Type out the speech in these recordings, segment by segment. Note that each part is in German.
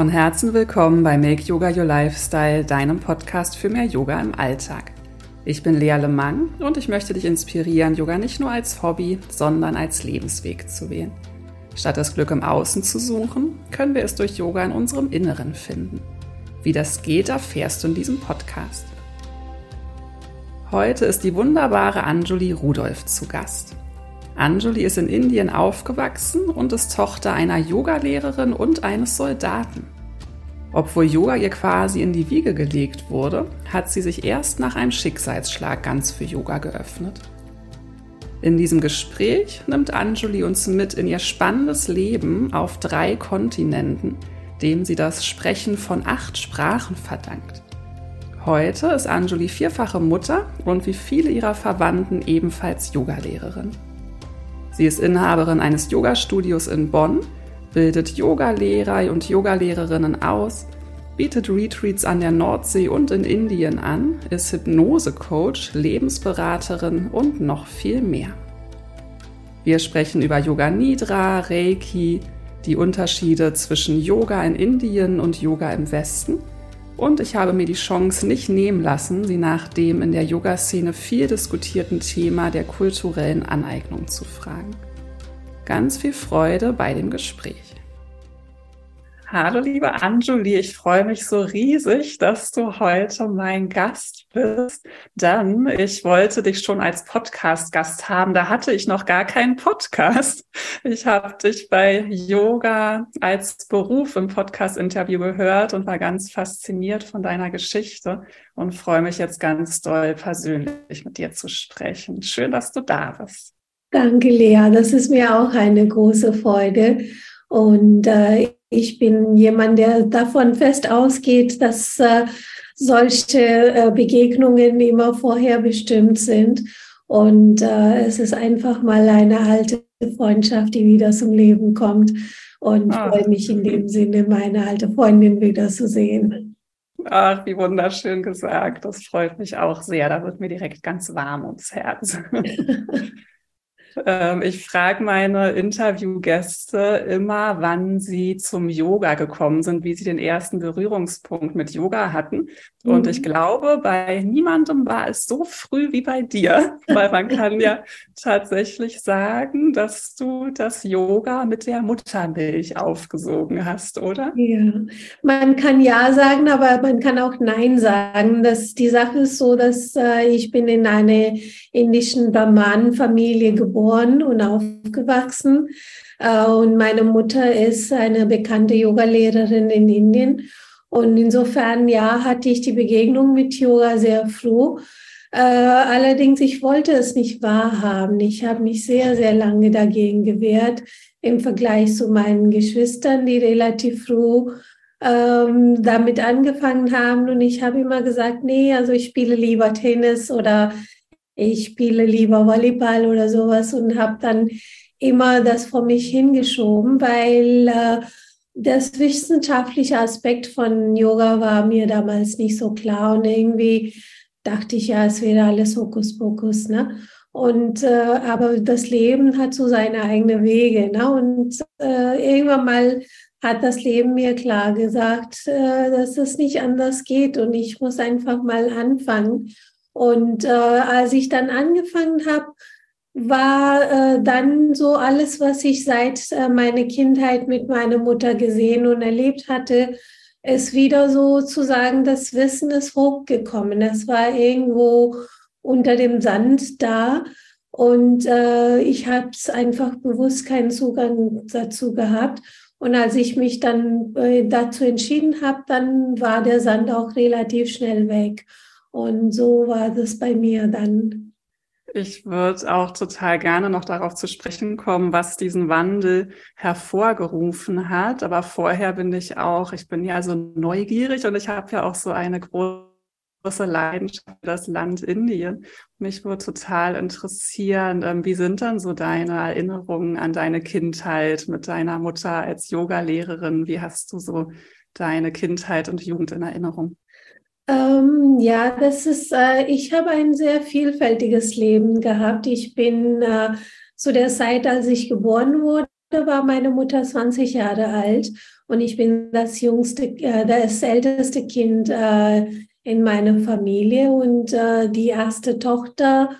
Von Herzen willkommen bei Make Yoga Your Lifestyle, deinem Podcast für mehr Yoga im Alltag. Ich bin Lea Lemang und ich möchte dich inspirieren, Yoga nicht nur als Hobby, sondern als Lebensweg zu wählen. Statt das Glück im Außen zu suchen, können wir es durch Yoga in unserem Inneren finden. Wie das geht, erfährst du in diesem Podcast. Heute ist die wunderbare Anjuli Rudolph zu Gast. Anjuli ist in Indien aufgewachsen und ist Tochter einer Yogalehrerin und eines Soldaten. Obwohl Yoga ihr quasi in die Wiege gelegt wurde, hat sie sich erst nach einem Schicksalsschlag ganz für Yoga geöffnet. In diesem Gespräch nimmt Anjuli uns mit in ihr spannendes Leben auf drei Kontinenten, dem sie das Sprechen von acht Sprachen verdankt. Heute ist Anjuli vierfache Mutter und wie viele ihrer Verwandten ebenfalls Yogalehrerin. Sie ist Inhaberin eines Yoga-Studios in Bonn, bildet Yogalehrer und Yogalehrerinnen aus, bietet Retreats an der Nordsee und in Indien an, ist Hypnose-Coach, Lebensberaterin und noch viel mehr. Wir sprechen über Yoga Nidra, Reiki, die Unterschiede zwischen Yoga in Indien und Yoga im Westen – und ich habe mir die Chance nicht nehmen lassen, sie nach dem in der Yoga-Szene viel diskutierten Thema der kulturellen Aneignung zu fragen. Ganz viel Freude bei dem Gespräch. Hallo, liebe Anjuli, ich freue mich so riesig, dass du heute mein Gast bist. Denn ich wollte dich schon als Podcast-Gast haben. Da hatte ich noch gar keinen Podcast. Ich habe dich bei Yoga als Beruf im Podcast-Interview gehört und war ganz fasziniert von deiner Geschichte und freue mich jetzt ganz doll persönlich mit dir zu sprechen. Schön, dass du da bist. Danke, Lea. Das ist mir auch eine große Freude. Und äh, ich bin jemand, der davon fest ausgeht, dass äh, solche äh, Begegnungen immer vorher bestimmt sind. Und äh, es ist einfach mal eine alte Freundschaft, die wieder zum Leben kommt. Und Ach. freue mich in dem Sinne, meine alte Freundin wieder zu sehen. Ach, wie wunderschön gesagt. Das freut mich auch sehr. Da wird mir direkt ganz warm ums Herz. Ähm, ich frage meine Interviewgäste immer, wann sie zum Yoga gekommen sind, wie sie den ersten Berührungspunkt mit Yoga hatten. Mhm. Und ich glaube, bei niemandem war es so früh wie bei dir, weil man kann ja tatsächlich sagen, dass du das Yoga mit der Muttermilch aufgesogen hast, oder? Ja, man kann ja sagen, aber man kann auch nein sagen. Das, die Sache ist so, dass äh, ich bin in einer indischen Brahman-Familie geboren geboren und aufgewachsen. Äh, und meine Mutter ist eine bekannte Yogalehrerin in Indien. Und insofern, ja, hatte ich die Begegnung mit Yoga sehr früh. Äh, allerdings, ich wollte es nicht wahrhaben. Ich habe mich sehr, sehr lange dagegen gewehrt im Vergleich zu meinen Geschwistern, die relativ früh ähm, damit angefangen haben. Und ich habe immer gesagt, nee, also ich spiele lieber Tennis oder ich spiele lieber Volleyball oder sowas und habe dann immer das vor mich hingeschoben, weil äh, das wissenschaftliche Aspekt von Yoga war mir damals nicht so klar und irgendwie dachte ich ja, es wäre alles Hokuspokus, ne? Und äh, aber das Leben hat so seine eigenen Wege, ne? Und äh, irgendwann mal hat das Leben mir klar gesagt, äh, dass es nicht anders geht und ich muss einfach mal anfangen. Und äh, als ich dann angefangen habe, war äh, dann so alles, was ich seit äh, meiner Kindheit mit meiner Mutter gesehen und erlebt hatte, ist wieder sozusagen das Wissen ist hochgekommen. Es war irgendwo unter dem Sand da und äh, ich habe es einfach bewusst keinen Zugang dazu gehabt. Und als ich mich dann äh, dazu entschieden habe, dann war der Sand auch relativ schnell weg. Und so war das bei mir dann. Ich würde auch total gerne noch darauf zu sprechen kommen, was diesen Wandel hervorgerufen hat. Aber vorher bin ich auch, ich bin ja so neugierig und ich habe ja auch so eine große Leidenschaft für das Land Indien. Mich würde total interessieren, ähm, wie sind dann so deine Erinnerungen an deine Kindheit mit deiner Mutter als Yogalehrerin? Wie hast du so deine Kindheit und Jugend in Erinnerung? Ähm, ja, das ist, äh, ich habe ein sehr vielfältiges Leben gehabt. Ich bin äh, zu der Zeit, als ich geboren wurde, war meine Mutter 20 Jahre alt und ich bin das jüngste, äh, das älteste Kind äh, in meiner Familie und äh, die erste Tochter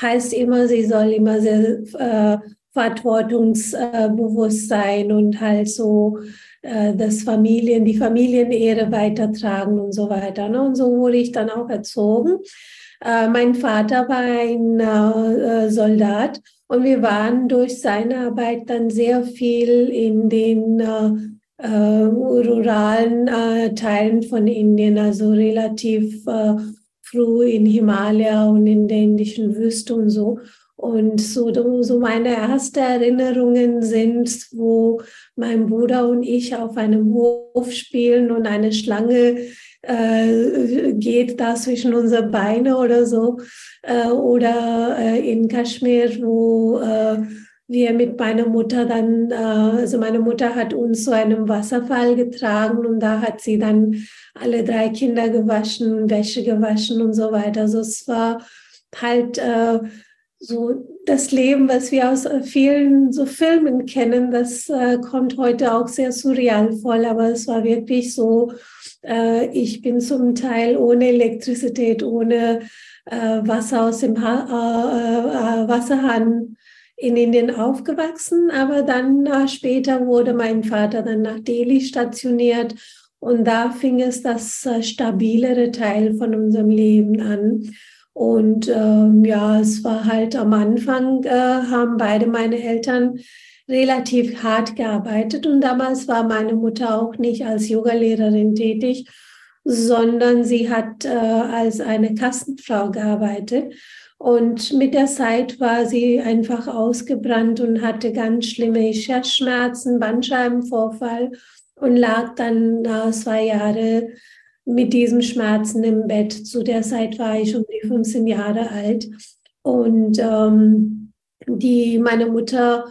heißt immer, sie soll immer sehr äh, verantwortungsbewusst sein und halt so äh, das Familien, die Familienehre weitertragen und so weiter. Ne? Und so wurde ich dann auch erzogen. Äh, mein Vater war ein äh, Soldat und wir waren durch seine Arbeit dann sehr viel in den ruralen Teilen von Indien, also relativ früh in Himalaya und in der indischen Wüste und so. Und so, so meine ersten Erinnerungen sind, wo mein Bruder und ich auf einem Hof spielen und eine Schlange äh, geht da zwischen unsere Beine oder so. Äh, oder äh, in Kaschmir, wo wir mit meiner Mutter dann, also meine Mutter hat uns zu einem Wasserfall getragen und da hat sie dann alle drei Kinder gewaschen, Wäsche gewaschen und so weiter. Also es war halt so das Leben, was wir aus äh, vielen so Filmen kennen, das äh, kommt heute auch sehr surreal vor, aber es war wirklich so, äh, ich bin zum Teil ohne Elektrizität, ohne äh, Wasser aus dem ha äh, äh, Wasserhahn in Indien aufgewachsen, aber dann später wurde mein Vater dann nach Delhi stationiert und da fing es das stabilere Teil von unserem Leben an. Und ähm, ja, es war halt am Anfang, äh, haben beide meine Eltern relativ hart gearbeitet und damals war meine Mutter auch nicht als Yogalehrerin tätig, sondern sie hat äh, als eine Kassenfrau gearbeitet. Und mit der Zeit war sie einfach ausgebrannt und hatte ganz schlimme Ischiasschmerzen, Bandscheibenvorfall und lag dann äh, zwei Jahre mit diesen Schmerzen im Bett. Zu der Zeit war ich um die 15 Jahre alt. Und ähm, die, meine Mutter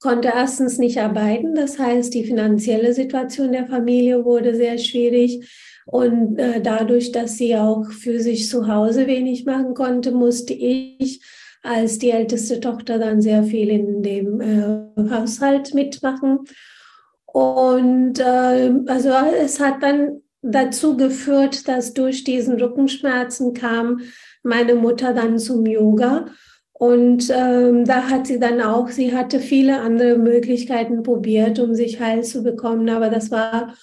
konnte erstens nicht arbeiten. Das heißt, die finanzielle Situation der Familie wurde sehr schwierig. Und äh, dadurch, dass sie auch für sich zu Hause wenig machen konnte, musste ich als die älteste Tochter dann sehr viel in dem äh, Haushalt mitmachen. Und äh, also es hat dann dazu geführt, dass durch diesen Rückenschmerzen kam meine Mutter dann zum Yoga. Und ähm, da hat sie dann auch, sie hatte viele andere Möglichkeiten probiert, um sich heil zu bekommen, aber das war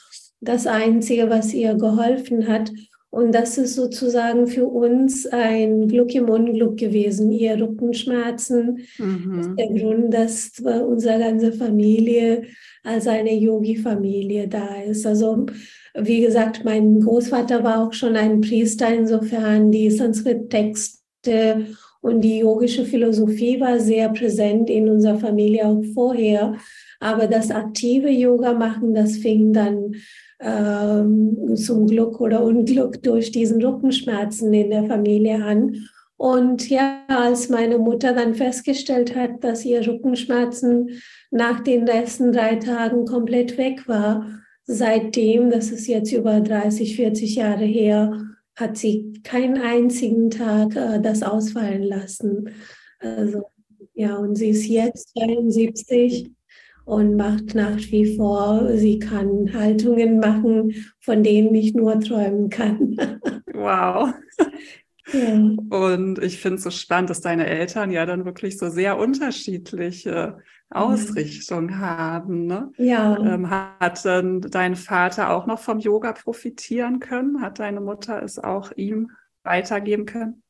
das Einzige, was ihr geholfen hat. Und das ist sozusagen für uns ein Glück im Unglück gewesen. Ihr Rückenschmerzen mhm. ist der Grund, dass unsere ganze Familie als eine Yogi-Familie da ist. Also wie gesagt, mein Großvater war auch schon ein Priester, insofern die Sanskrit-Texte und die yogische Philosophie war sehr präsent in unserer Familie auch vorher. Aber das aktive Yoga machen, das fing dann ähm, zum Glück oder Unglück durch diesen Rückenschmerzen in der Familie an. Und ja, als meine Mutter dann festgestellt hat, dass ihr Rückenschmerzen nach den letzten drei Tagen komplett weg war, seitdem, das ist jetzt über 30, 40 Jahre her, hat sie keinen einzigen Tag äh, das ausfallen lassen. Also, ja, und sie ist jetzt 72 und macht nach wie vor, sie kann Haltungen machen, von denen ich nur träumen kann. Wow. Ja. Und ich finde es so spannend, dass deine Eltern ja dann wirklich so sehr unterschiedliche Ausrichtung ja. haben. Ne? Ja. Ähm, hat dann dein Vater auch noch vom Yoga profitieren können? Hat deine Mutter es auch ihm weitergeben können?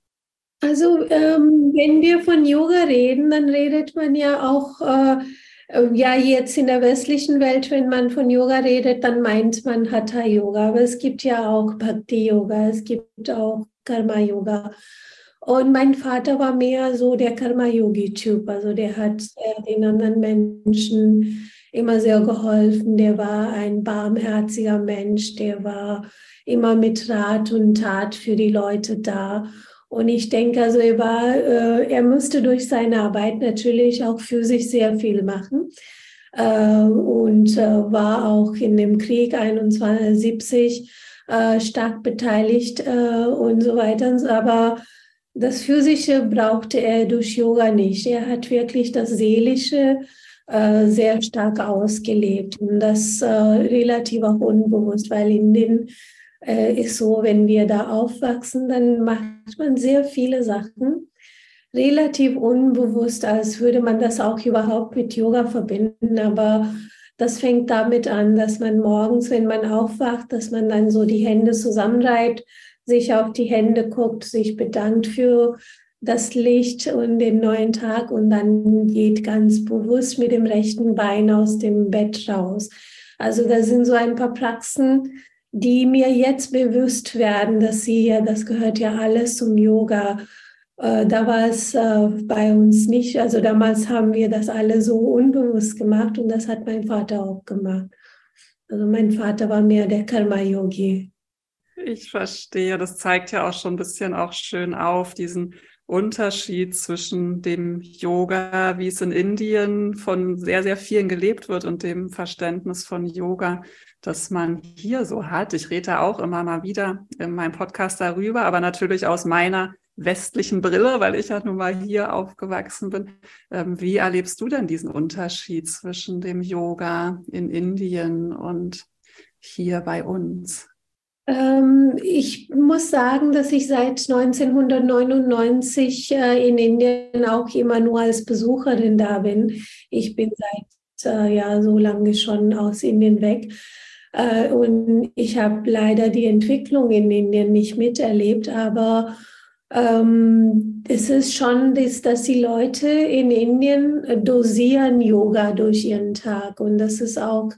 Also ähm, wenn wir von Yoga reden, dann redet man ja auch, äh, äh, ja jetzt in der westlichen Welt, wenn man von Yoga redet, dann meint man Hatha Yoga. Aber es gibt ja auch Bhakti Yoga, es gibt auch Karma Yoga. Und mein Vater war mehr so der Karma-Yogi-Typ. Also der hat äh, den anderen Menschen immer sehr geholfen. Der war ein barmherziger Mensch. Der war immer mit Rat und Tat für die Leute da. Und ich denke, also er war, äh, er musste durch seine Arbeit natürlich auch für sich sehr viel machen. Äh, und war auch in dem Krieg 71 äh, stark beteiligt und so weiter. Aber das Physische brauchte er durch Yoga nicht. Er hat wirklich das Seelische äh, sehr stark ausgelebt und das äh, relativ auch unbewusst, weil Indien äh, ist so, wenn wir da aufwachsen, dann macht man sehr viele Sachen relativ unbewusst, als würde man das auch überhaupt mit Yoga verbinden, aber das fängt damit an, dass man morgens, wenn man aufwacht, dass man dann so die Hände zusammenreibt, sich auf die Hände guckt, sich bedankt für das Licht und den neuen Tag und dann geht ganz bewusst mit dem rechten Bein aus dem Bett raus. Also da sind so ein paar Praxen, die mir jetzt bewusst werden, dass sie ja, das gehört ja alles zum Yoga. Äh, da war es äh, bei uns nicht. Also damals haben wir das alle so unbewusst gemacht und das hat mein Vater auch gemacht. Also mein Vater war mehr der Karma-Yogi. Ich verstehe, das zeigt ja auch schon ein bisschen auch schön auf, diesen Unterschied zwischen dem Yoga, wie es in Indien von sehr, sehr vielen gelebt wird und dem Verständnis von Yoga, das man hier so hat. Ich rede auch immer mal wieder in meinem Podcast darüber, aber natürlich aus meiner westlichen Brille, weil ich ja nun mal hier aufgewachsen bin. Ähm, wie erlebst du denn diesen Unterschied zwischen dem Yoga in Indien und hier bei uns? Ähm, ich muss sagen, dass ich seit 1999 äh, in Indien auch immer nur als Besucherin da bin. Ich bin seit äh, ja so lange schon aus Indien weg. Äh, und ich habe leider die Entwicklung in Indien nicht miterlebt, aber ähm, es ist schon, das, dass die Leute in Indien dosieren Yoga durch ihren Tag. Und das ist auch,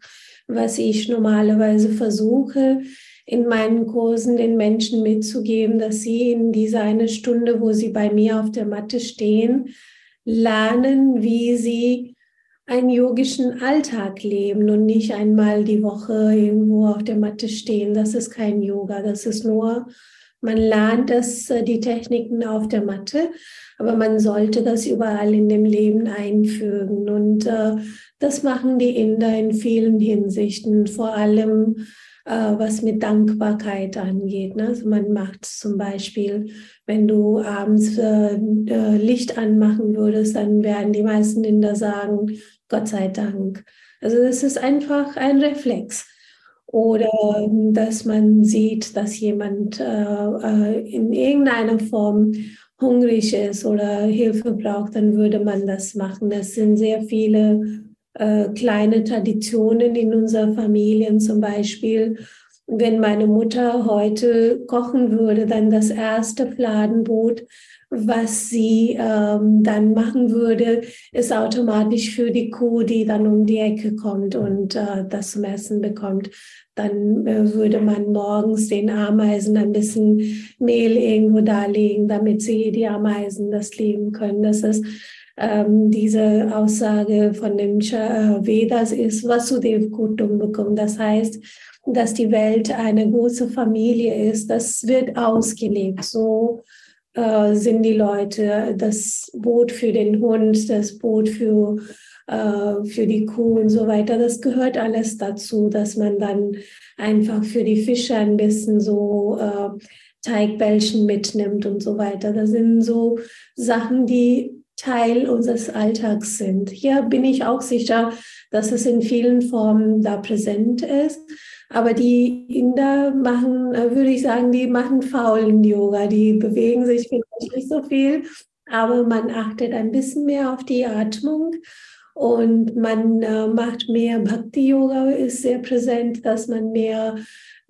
was ich normalerweise versuche, in meinen Kursen den Menschen mitzugeben, dass sie in dieser eine Stunde, wo sie bei mir auf der Matte stehen, lernen, wie sie einen yogischen Alltag leben und nicht einmal die Woche irgendwo auf der Matte stehen. Das ist kein Yoga, das ist nur, man lernt das, äh, die Techniken auf der Matte, aber man sollte das überall in dem Leben einfügen. Und äh, das machen die Inder in vielen Hinsichten, vor allem äh, was mit Dankbarkeit angeht. Ne? Also man macht zum Beispiel, wenn du abends äh, äh, Licht anmachen würdest, dann werden die meisten Inder sagen, Gott sei Dank. Also es ist einfach ein Reflex. Oder dass man sieht, dass jemand äh, in irgendeiner Form hungrig ist oder Hilfe braucht, dann würde man das machen. Es sind sehr viele äh, kleine Traditionen in unserer Familie. Zum Beispiel, wenn meine Mutter heute kochen würde, dann das erste Fladenbrot, was sie ähm, dann machen würde, ist automatisch für die Kuh, die dann um die Ecke kommt und äh, das zum Essen bekommt. Dann äh, würde man morgens den Ameisen ein bisschen Mehl irgendwo darlegen, damit sie die Ameisen das leben können. Das ist ähm, diese Aussage von den äh, Vedas ist Vasudev Kutumbakam. Das heißt, dass die Welt eine große Familie ist. Das wird ausgelebt. So äh, sind die Leute das Boot für den Hund, das Boot für, äh, für die Kuh und so weiter. Das gehört alles dazu, dass man dann einfach für die Fische ein bisschen so äh, Teigbällchen mitnimmt und so weiter. Das sind so Sachen, die Teil unseres Alltags sind. Hier bin ich auch sicher, dass es in vielen Formen da präsent ist. Aber die Inder machen, äh, würde ich sagen, die machen faulen Yoga. Die bewegen sich vielleicht nicht so viel, aber man achtet ein bisschen mehr auf die Atmung und man äh, macht mehr Bhakti-Yoga, ist sehr präsent, dass man mehr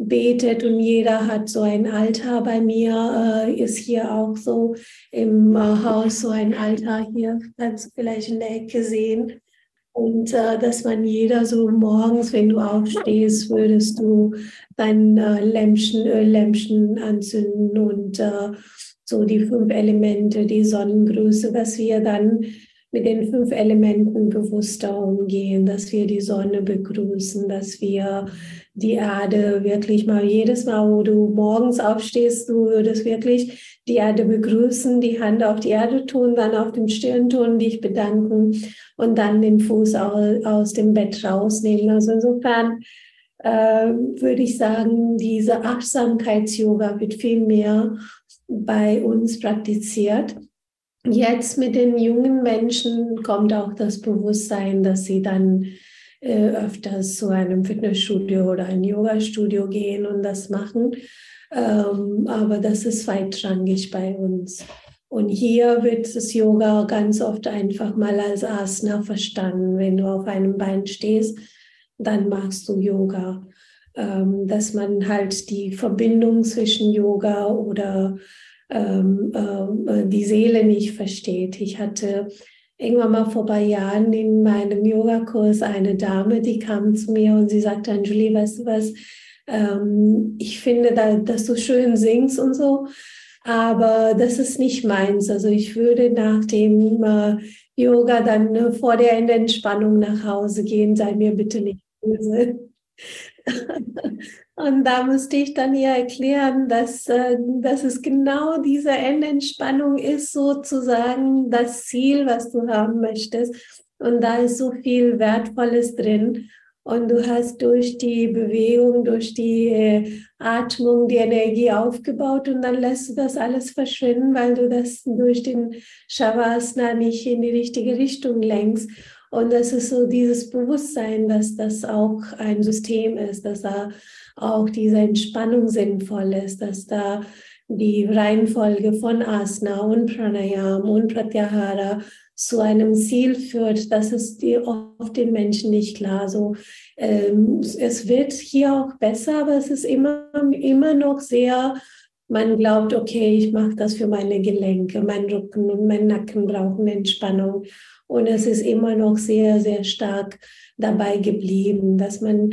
betet und jeder hat so ein Altar. Bei mir äh, ist hier auch so im äh, Haus so ein Altar hier, kannst du vielleicht in der Ecke sehen. Und äh, dass man jeder so morgens, wenn du aufstehst, würdest du dein äh, Lämpchen, Öllämpchen anzünden und äh, so die fünf Elemente, die Sonnengröße, dass wir dann mit den fünf Elementen bewusster umgehen, dass wir die Sonne begrüßen, dass wir die Erde wirklich mal jedes Mal, wo du morgens aufstehst, du würdest wirklich die Erde begrüßen, die Hand auf die Erde tun, dann auf dem Stirn tun, dich bedanken und dann den Fuß aus, dem Bett rausnehmen. Also insofern äh, würde ich sagen, diese Achtsamkeits-Yoga wird viel mehr bei uns praktiziert. Jetzt mit den jungen Menschen kommt auch das Bewusstsein, dass sie dann äh, öfters zu einem Fitnessstudio oder ein Yoga-Studio gehen und das machen. Ähm, aber das ist zweitrangig bei uns. Und hier wird das Yoga ganz oft einfach mal als Asana verstanden. Wenn du auf einem Bein stehst, dann machst du Yoga. Ähm, dass man halt die Verbindung zwischen Yoga oder ähm, äh, die Seele nicht versteht. Ich hatte irgendwann mal vor ein paar Jahren in meinem Yogakurs eine Dame, die kam zu mir und sie sagte, Anjuli, weißt du was, ähm, ich finde, da, dass du schön singst und so, aber das ist nicht meins. Also ich würde nach dem äh, Yoga dann äh, vor der Entspannung nach Hause gehen, sei mir bitte nicht böse. Und da musste ich dann ihr erklären, dass, äh, dass es genau diese Endentspannung ist, sozusagen das Ziel, was du haben möchtest. Und da ist so viel Wertvolles drin. Und du hast durch die Bewegung, durch die äh, Atmung die Energie aufgebaut und dann lässt du das alles verschwinden, weil du das durch den Shavasana nicht in die richtige Richtung lenkst. Und das ist so dieses Bewusstsein, dass das auch ein System ist, dass da auch diese Entspannung sinnvoll ist, dass da die Reihenfolge von Asana und Pranayam und Pratyahara zu einem Ziel führt, das ist oft den Menschen nicht klar. So, ähm, es wird hier auch besser, aber es ist immer, immer noch sehr, man glaubt, okay, ich mache das für meine Gelenke, mein Rücken und mein Nacken brauchen Entspannung. Und es ist immer noch sehr, sehr stark dabei geblieben, dass man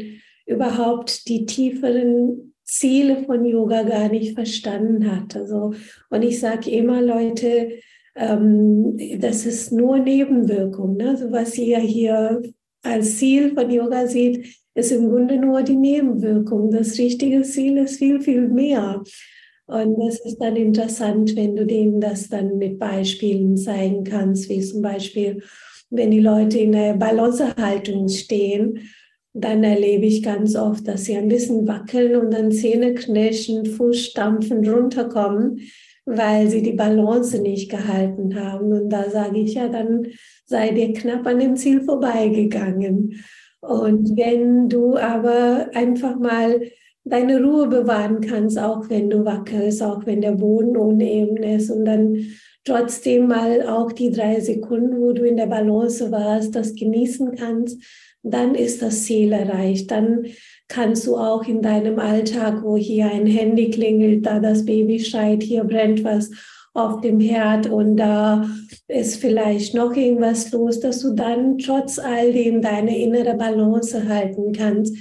überhaupt die tieferen Ziele von Yoga gar nicht verstanden hat. Also, und ich sage immer, Leute, ähm, das ist nur Nebenwirkung. Ne? Also was ihr hier als Ziel von Yoga seht, ist im Grunde nur die Nebenwirkung. Das richtige Ziel ist viel, viel mehr. Und das ist dann interessant, wenn du denen das dann mit Beispielen zeigen kannst, wie zum Beispiel, wenn die Leute in der Balancehaltung stehen, dann erlebe ich ganz oft, dass sie ein bisschen wackeln und dann Zähne knirschen, Fuß stampfen, runterkommen, weil sie die Balance nicht gehalten haben. Und da sage ich ja, dann sei dir knapp an dem Ziel vorbeigegangen. Und wenn du aber einfach mal deine Ruhe bewahren kannst, auch wenn du wackelst, auch wenn der Boden uneben ist. Und dann trotzdem mal auch die drei Sekunden, wo du in der Balance warst, das genießen kannst, dann ist das Ziel erreicht. Dann kannst du auch in deinem Alltag, wo hier ein Handy klingelt, da das Baby schreit, hier brennt was auf dem Herd und da ist vielleicht noch irgendwas los, dass du dann trotz all dem deine innere Balance halten kannst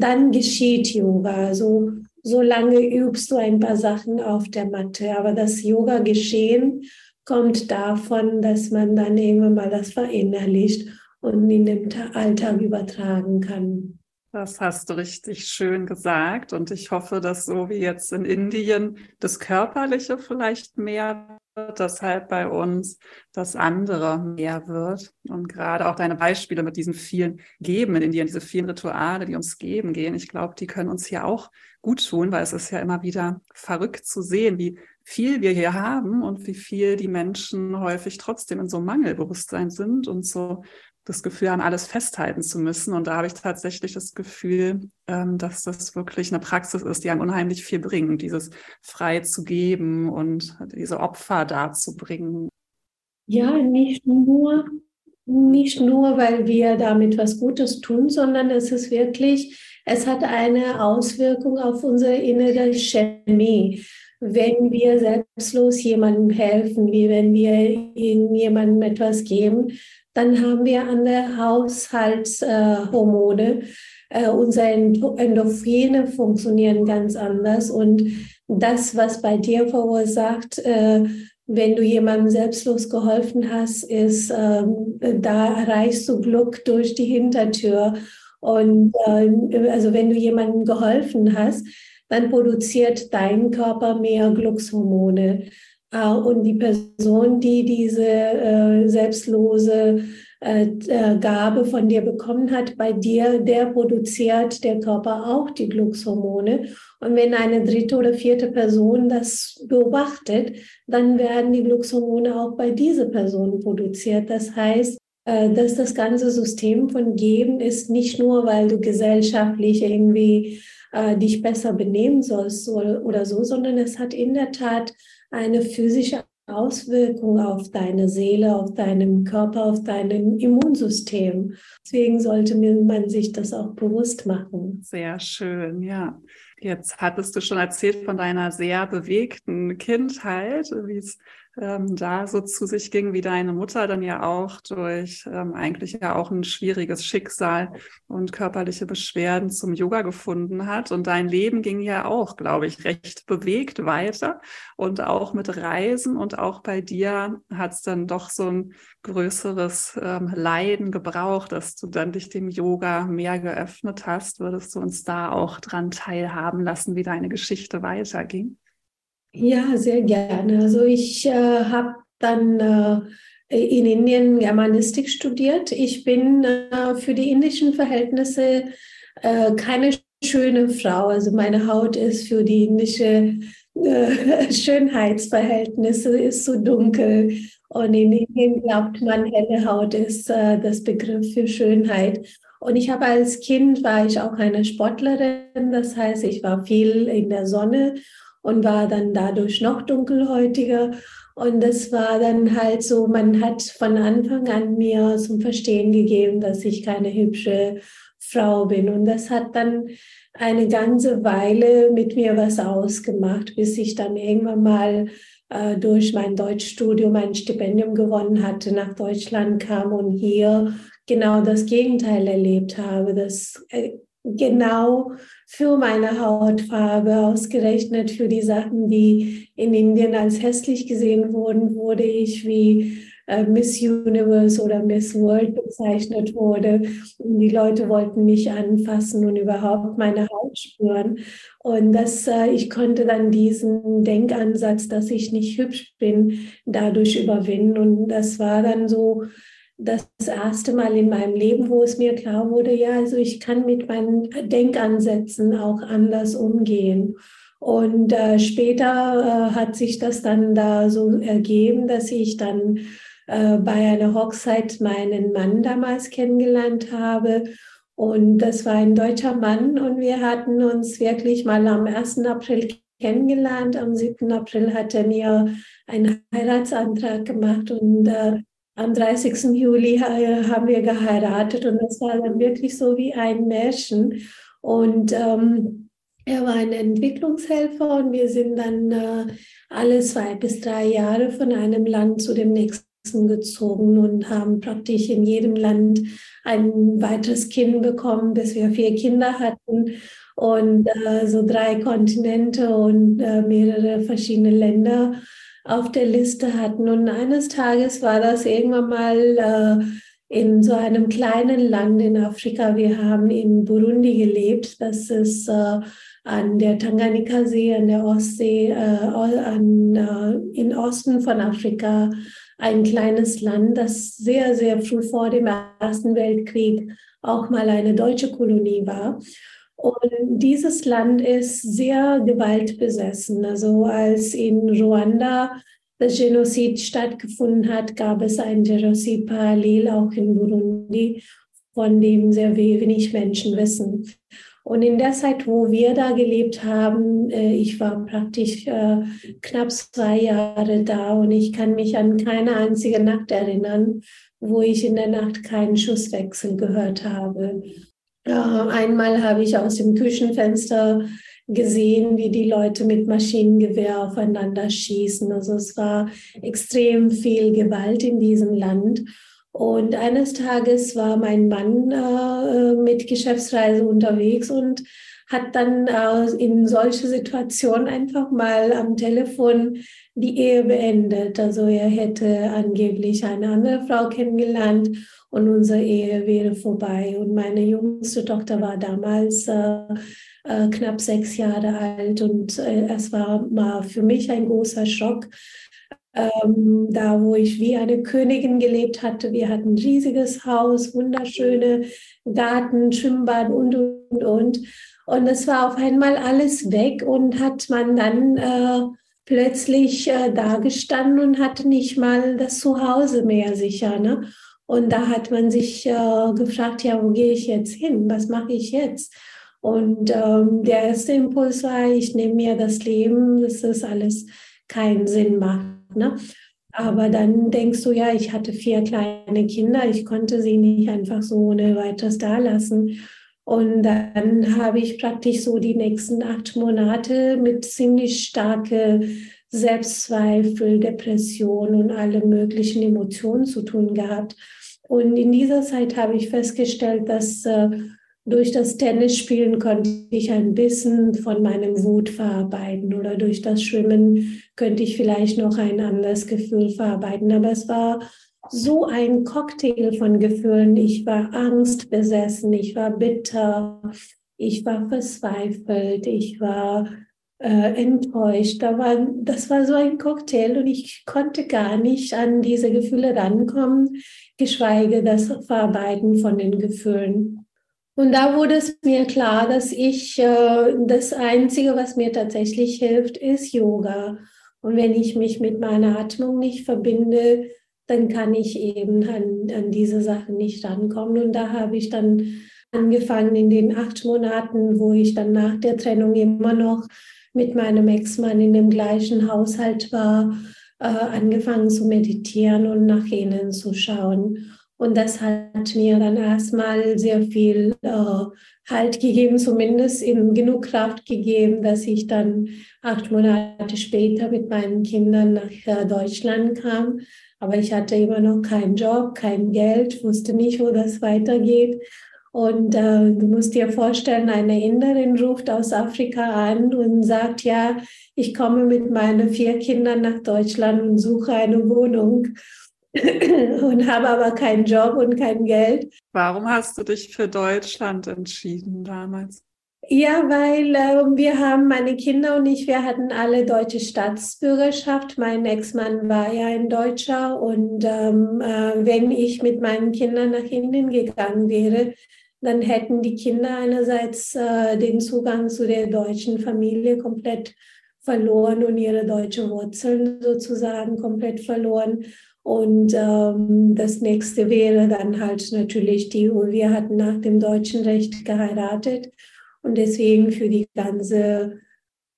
dann geschieht Yoga. Also so lange übst du ein paar Sachen auf der Matte. Aber das Yoga-Geschehen kommt davon, dass man dann irgendwann mal das verinnerlicht und in den Alltag übertragen kann. Das hast du richtig schön gesagt. Und ich hoffe, dass so wie jetzt in Indien das Körperliche vielleicht mehr dass halt bei uns das andere mehr wird. Und gerade auch deine Beispiele mit diesen vielen Geben in Indien, diese vielen Rituale, die uns geben gehen, ich glaube, die können uns hier auch gut tun, weil es ist ja immer wieder verrückt zu sehen, wie viel wir hier haben und wie viel die Menschen häufig trotzdem in so Mangelbewusstsein sind und so das Gefühl haben, alles festhalten zu müssen. Und da habe ich tatsächlich das Gefühl, ähm, dass das wirklich eine Praxis ist, die einem unheimlich viel bringt, dieses frei zu geben und diese Opfer darzubringen. Ja, nicht nur, nicht nur, weil wir damit was Gutes tun, sondern es ist wirklich, es hat eine Auswirkung auf unsere innere Chemie wenn wir selbstlos jemandem helfen, wie wenn wir jemandem etwas geben, dann haben wir andere Haushaltshormone. Äh, unsere Endorphine funktionieren ganz anders. Und das, was bei dir verursacht, äh, wenn du jemandem selbstlos geholfen hast, ist, äh, da erreichst du Glück durch die Hintertür. Und äh, also wenn du jemandem geholfen hast, dann produziert dein Körper mehr Glückshormone. Äh, und die Person, die diese äh, selbstlose äh, Gabe von dir bekommen hat, bei dir, der produziert der Körper auch die Glückshormone. Und wenn eine dritte oder vierte Person das beobachtet, dann werden die Glückshormone auch bei dieser Person produziert. Das heißt, dass das ganze System von Geben ist nicht nur, weil du gesellschaftlich irgendwie dich besser benehmen sollst oder so, sondern es hat in der Tat eine physische Auswirkung auf deine Seele, auf deinen Körper, auf dein Immunsystem. Deswegen sollte man sich das auch bewusst machen. Sehr schön, ja. Jetzt hattest du schon erzählt von deiner sehr bewegten Kindheit, wie es ähm, da so zu sich ging, wie deine Mutter dann ja auch durch ähm, eigentlich ja auch ein schwieriges Schicksal und körperliche Beschwerden zum Yoga gefunden hat. Und dein Leben ging ja auch, glaube ich, recht bewegt weiter und auch mit Reisen. Und auch bei dir hat es dann doch so ein größeres ähm, Leiden gebraucht, dass du dann dich dem Yoga mehr geöffnet hast. Würdest du uns da auch dran teilhaben lassen, wie deine Geschichte weiterging? Ja, sehr gerne. Also ich äh, habe dann äh, in Indien Germanistik studiert. Ich bin äh, für die indischen Verhältnisse äh, keine schöne Frau. Also meine Haut ist für die indische äh, Schönheitsverhältnisse ist so dunkel. Und in Indien glaubt man, helle Haut ist äh, das Begriff für Schönheit. Und ich habe als Kind war ich auch eine Sportlerin. Das heißt, ich war viel in der Sonne und war dann dadurch noch dunkelhäutiger. Und das war dann halt so, man hat von Anfang an mir zum Verstehen gegeben, dass ich keine hübsche Frau bin. Und das hat dann eine ganze Weile mit mir was ausgemacht, bis ich dann irgendwann mal äh, durch mein Deutschstudium ein Stipendium gewonnen hatte, nach Deutschland kam und hier genau das Gegenteil erlebt habe, dass äh, genau für meine Hautfarbe, ausgerechnet für die Sachen, die in Indien als hässlich gesehen wurden, wurde ich wie äh, Miss Universe oder Miss World bezeichnet wurde. Und die Leute wollten mich anfassen und überhaupt meine Haut spüren. Und das, äh, ich konnte dann diesen Denkansatz, dass ich nicht hübsch bin, dadurch überwinden. Und das war dann so das erste Mal in meinem Leben, wo es mir klar wurde, ja, also ich kann mit meinen Denkansätzen auch anders umgehen. Und äh, später äh, hat sich das dann da so ergeben, dass ich dann äh, bei einer Hochzeit meinen Mann damals kennengelernt habe. Und das war ein deutscher Mann und wir hatten uns wirklich mal am 1. April kennengelernt. Am 7. April hat er mir einen Heiratsantrag gemacht und äh, am 30. Juli haben wir geheiratet und das war dann wirklich so wie ein Märchen. Und ähm, er war ein Entwicklungshelfer und wir sind dann äh, alle zwei bis drei Jahre von einem Land zu dem nächsten gezogen und haben praktisch in jedem Land ein weiteres Kind bekommen, bis wir vier Kinder hatten und äh, so drei Kontinente und äh, mehrere verschiedene Länder auf der Liste hatten. Und eines Tages war das irgendwann mal äh, in so einem kleinen Land in Afrika. Wir haben in Burundi gelebt. Das ist äh, an der Tanganjika-See, an der Ostsee, äh, an, äh, im Osten von Afrika. Ein kleines Land, das sehr, sehr früh vor dem Ersten Weltkrieg auch mal eine deutsche Kolonie war. Und dieses Land ist sehr gewaltbesessen. Also als in Ruanda das Genozid stattgefunden hat, gab es ein Genozid parallel auch in Burundi, von dem sehr wenig Menschen wissen. Und in der Zeit, wo wir da gelebt haben, äh, ich war praktisch äh, knapp zwei Jahre da und ich kann mich an keine einzige Nacht erinnern, wo ich in der Nacht keinen Schusswechsel gehört habe. Einmal habe ich aus dem Küchenfenster gesehen, wie die Leute mit Maschinengewehr aufeinander schießen. Also es war extrem viel Gewalt in diesem Land. Und eines Tages war mein Mann äh, mit Geschäftsreise unterwegs und hat dann äh, in solche Situationen einfach mal am Telefon die Ehe beendet. Also er hätte angeblich eine andere Frau kennengelernt und unsere Ehe wäre vorbei. Und meine jüngste Tochter war damals äh, äh, knapp sechs Jahre alt und äh, es war mal für mich ein großer Schock, ähm, da wo ich wie eine Königin gelebt hatte. Wir hatten ein riesiges Haus, wunderschöne Garten, Schwimmbad und, und, und. Und es war auf einmal alles weg und hat man dann äh, plötzlich äh, dagestanden und hatte nicht mal das Zuhause mehr sicher. Ne? Und da hat man sich äh, gefragt, ja, wo gehe ich jetzt hin? Was mache ich jetzt? Und ähm, der erste Impuls war, ich nehme mir das Leben, dass das alles keinen Sinn macht. Ne? Aber dann denkst du, ja, ich hatte vier kleine Kinder, ich konnte sie nicht einfach so ohne weiteres da lassen. Und dann habe ich praktisch so die nächsten acht Monate mit ziemlich starke Selbstzweifel, Depression und alle möglichen Emotionen zu tun gehabt. Und in dieser Zeit habe ich festgestellt, dass äh, durch das Tennisspielen konnte ich ein bisschen von meinem Wut verarbeiten oder durch das Schwimmen könnte ich vielleicht noch ein anderes Gefühl verarbeiten. Aber es war so ein Cocktail von Gefühlen. Ich war angstbesessen, ich war bitter, ich war verzweifelt, ich war äh, enttäuscht. Da war, das war so ein Cocktail und ich konnte gar nicht an diese Gefühle rankommen, geschweige das Verarbeiten von den Gefühlen. Und da wurde es mir klar, dass ich, äh, das Einzige, was mir tatsächlich hilft, ist Yoga. Und wenn ich mich mit meiner Atmung nicht verbinde, dann kann ich eben an, an diese Sachen nicht rankommen. Und da habe ich dann angefangen in den acht Monaten, wo ich dann nach der Trennung immer noch mit meinem Ex-Mann in dem gleichen Haushalt war, äh, angefangen zu meditieren und nach innen zu schauen. Und das hat mir dann erstmal sehr viel äh, Halt gegeben, zumindest eben genug Kraft gegeben, dass ich dann acht Monate später mit meinen Kindern nach äh, Deutschland kam. Aber ich hatte immer noch keinen Job, kein Geld, wusste nicht, wo das weitergeht. Und äh, du musst dir vorstellen, eine Inderin ruft aus Afrika an und sagt, ja, ich komme mit meinen vier Kindern nach Deutschland und suche eine Wohnung. und habe aber keinen Job und kein Geld. Warum hast du dich für Deutschland entschieden damals? Ja, weil äh, wir haben, meine Kinder und ich, wir hatten alle deutsche Staatsbürgerschaft. Mein Ex-Mann war ja ein Deutscher und ähm, äh, wenn ich mit meinen Kindern nach Indien gegangen wäre, dann hätten die Kinder einerseits äh, den Zugang zu der deutschen Familie komplett verloren und ihre deutsche Wurzeln sozusagen komplett verloren. Und ähm, das nächste wäre dann halt natürlich die, wir hatten nach dem deutschen Recht geheiratet und deswegen für die ganze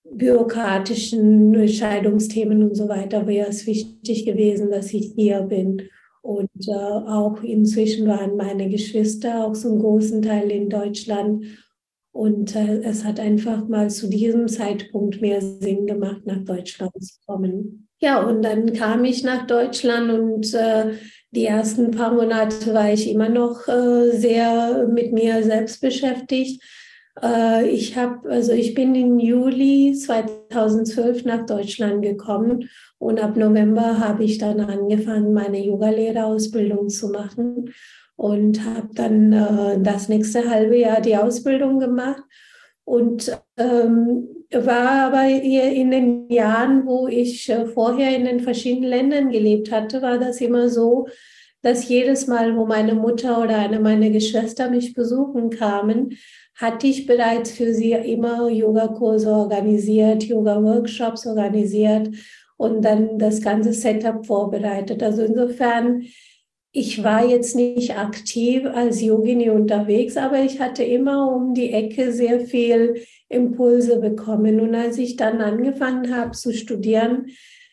bürokratischen Scheidungsthemen und so weiter wäre es wichtig gewesen, dass ich hier bin. Und äh, auch inzwischen waren meine Geschwister auch einen großen Teil in Deutschland. Und äh, es hat einfach mal zu diesem Zeitpunkt mehr Sinn gemacht, nach Deutschland zu kommen. Ja, und dann kam ich nach Deutschland und äh, die ersten paar Monate war ich immer noch äh, sehr mit mir selbst beschäftigt. Äh, ich habe, also ich bin im Juli 2012 nach Deutschland gekommen und ab November habe ich dann angefangen, meine Yogalehrerausbildung zu machen und habe dann äh, das nächste halbe Jahr die Ausbildung gemacht und ähm, war aber in den Jahren, wo ich äh, vorher in den verschiedenen Ländern gelebt hatte, war das immer so, dass jedes Mal, wo meine Mutter oder eine meiner Geschwister mich besuchen kamen, hatte ich bereits für sie immer Yogakurse organisiert, Yoga-Workshops organisiert und dann das ganze Setup vorbereitet. Also insofern ich war jetzt nicht aktiv als Yogini unterwegs, aber ich hatte immer um die Ecke sehr viel Impulse bekommen. Und als ich dann angefangen habe zu studieren,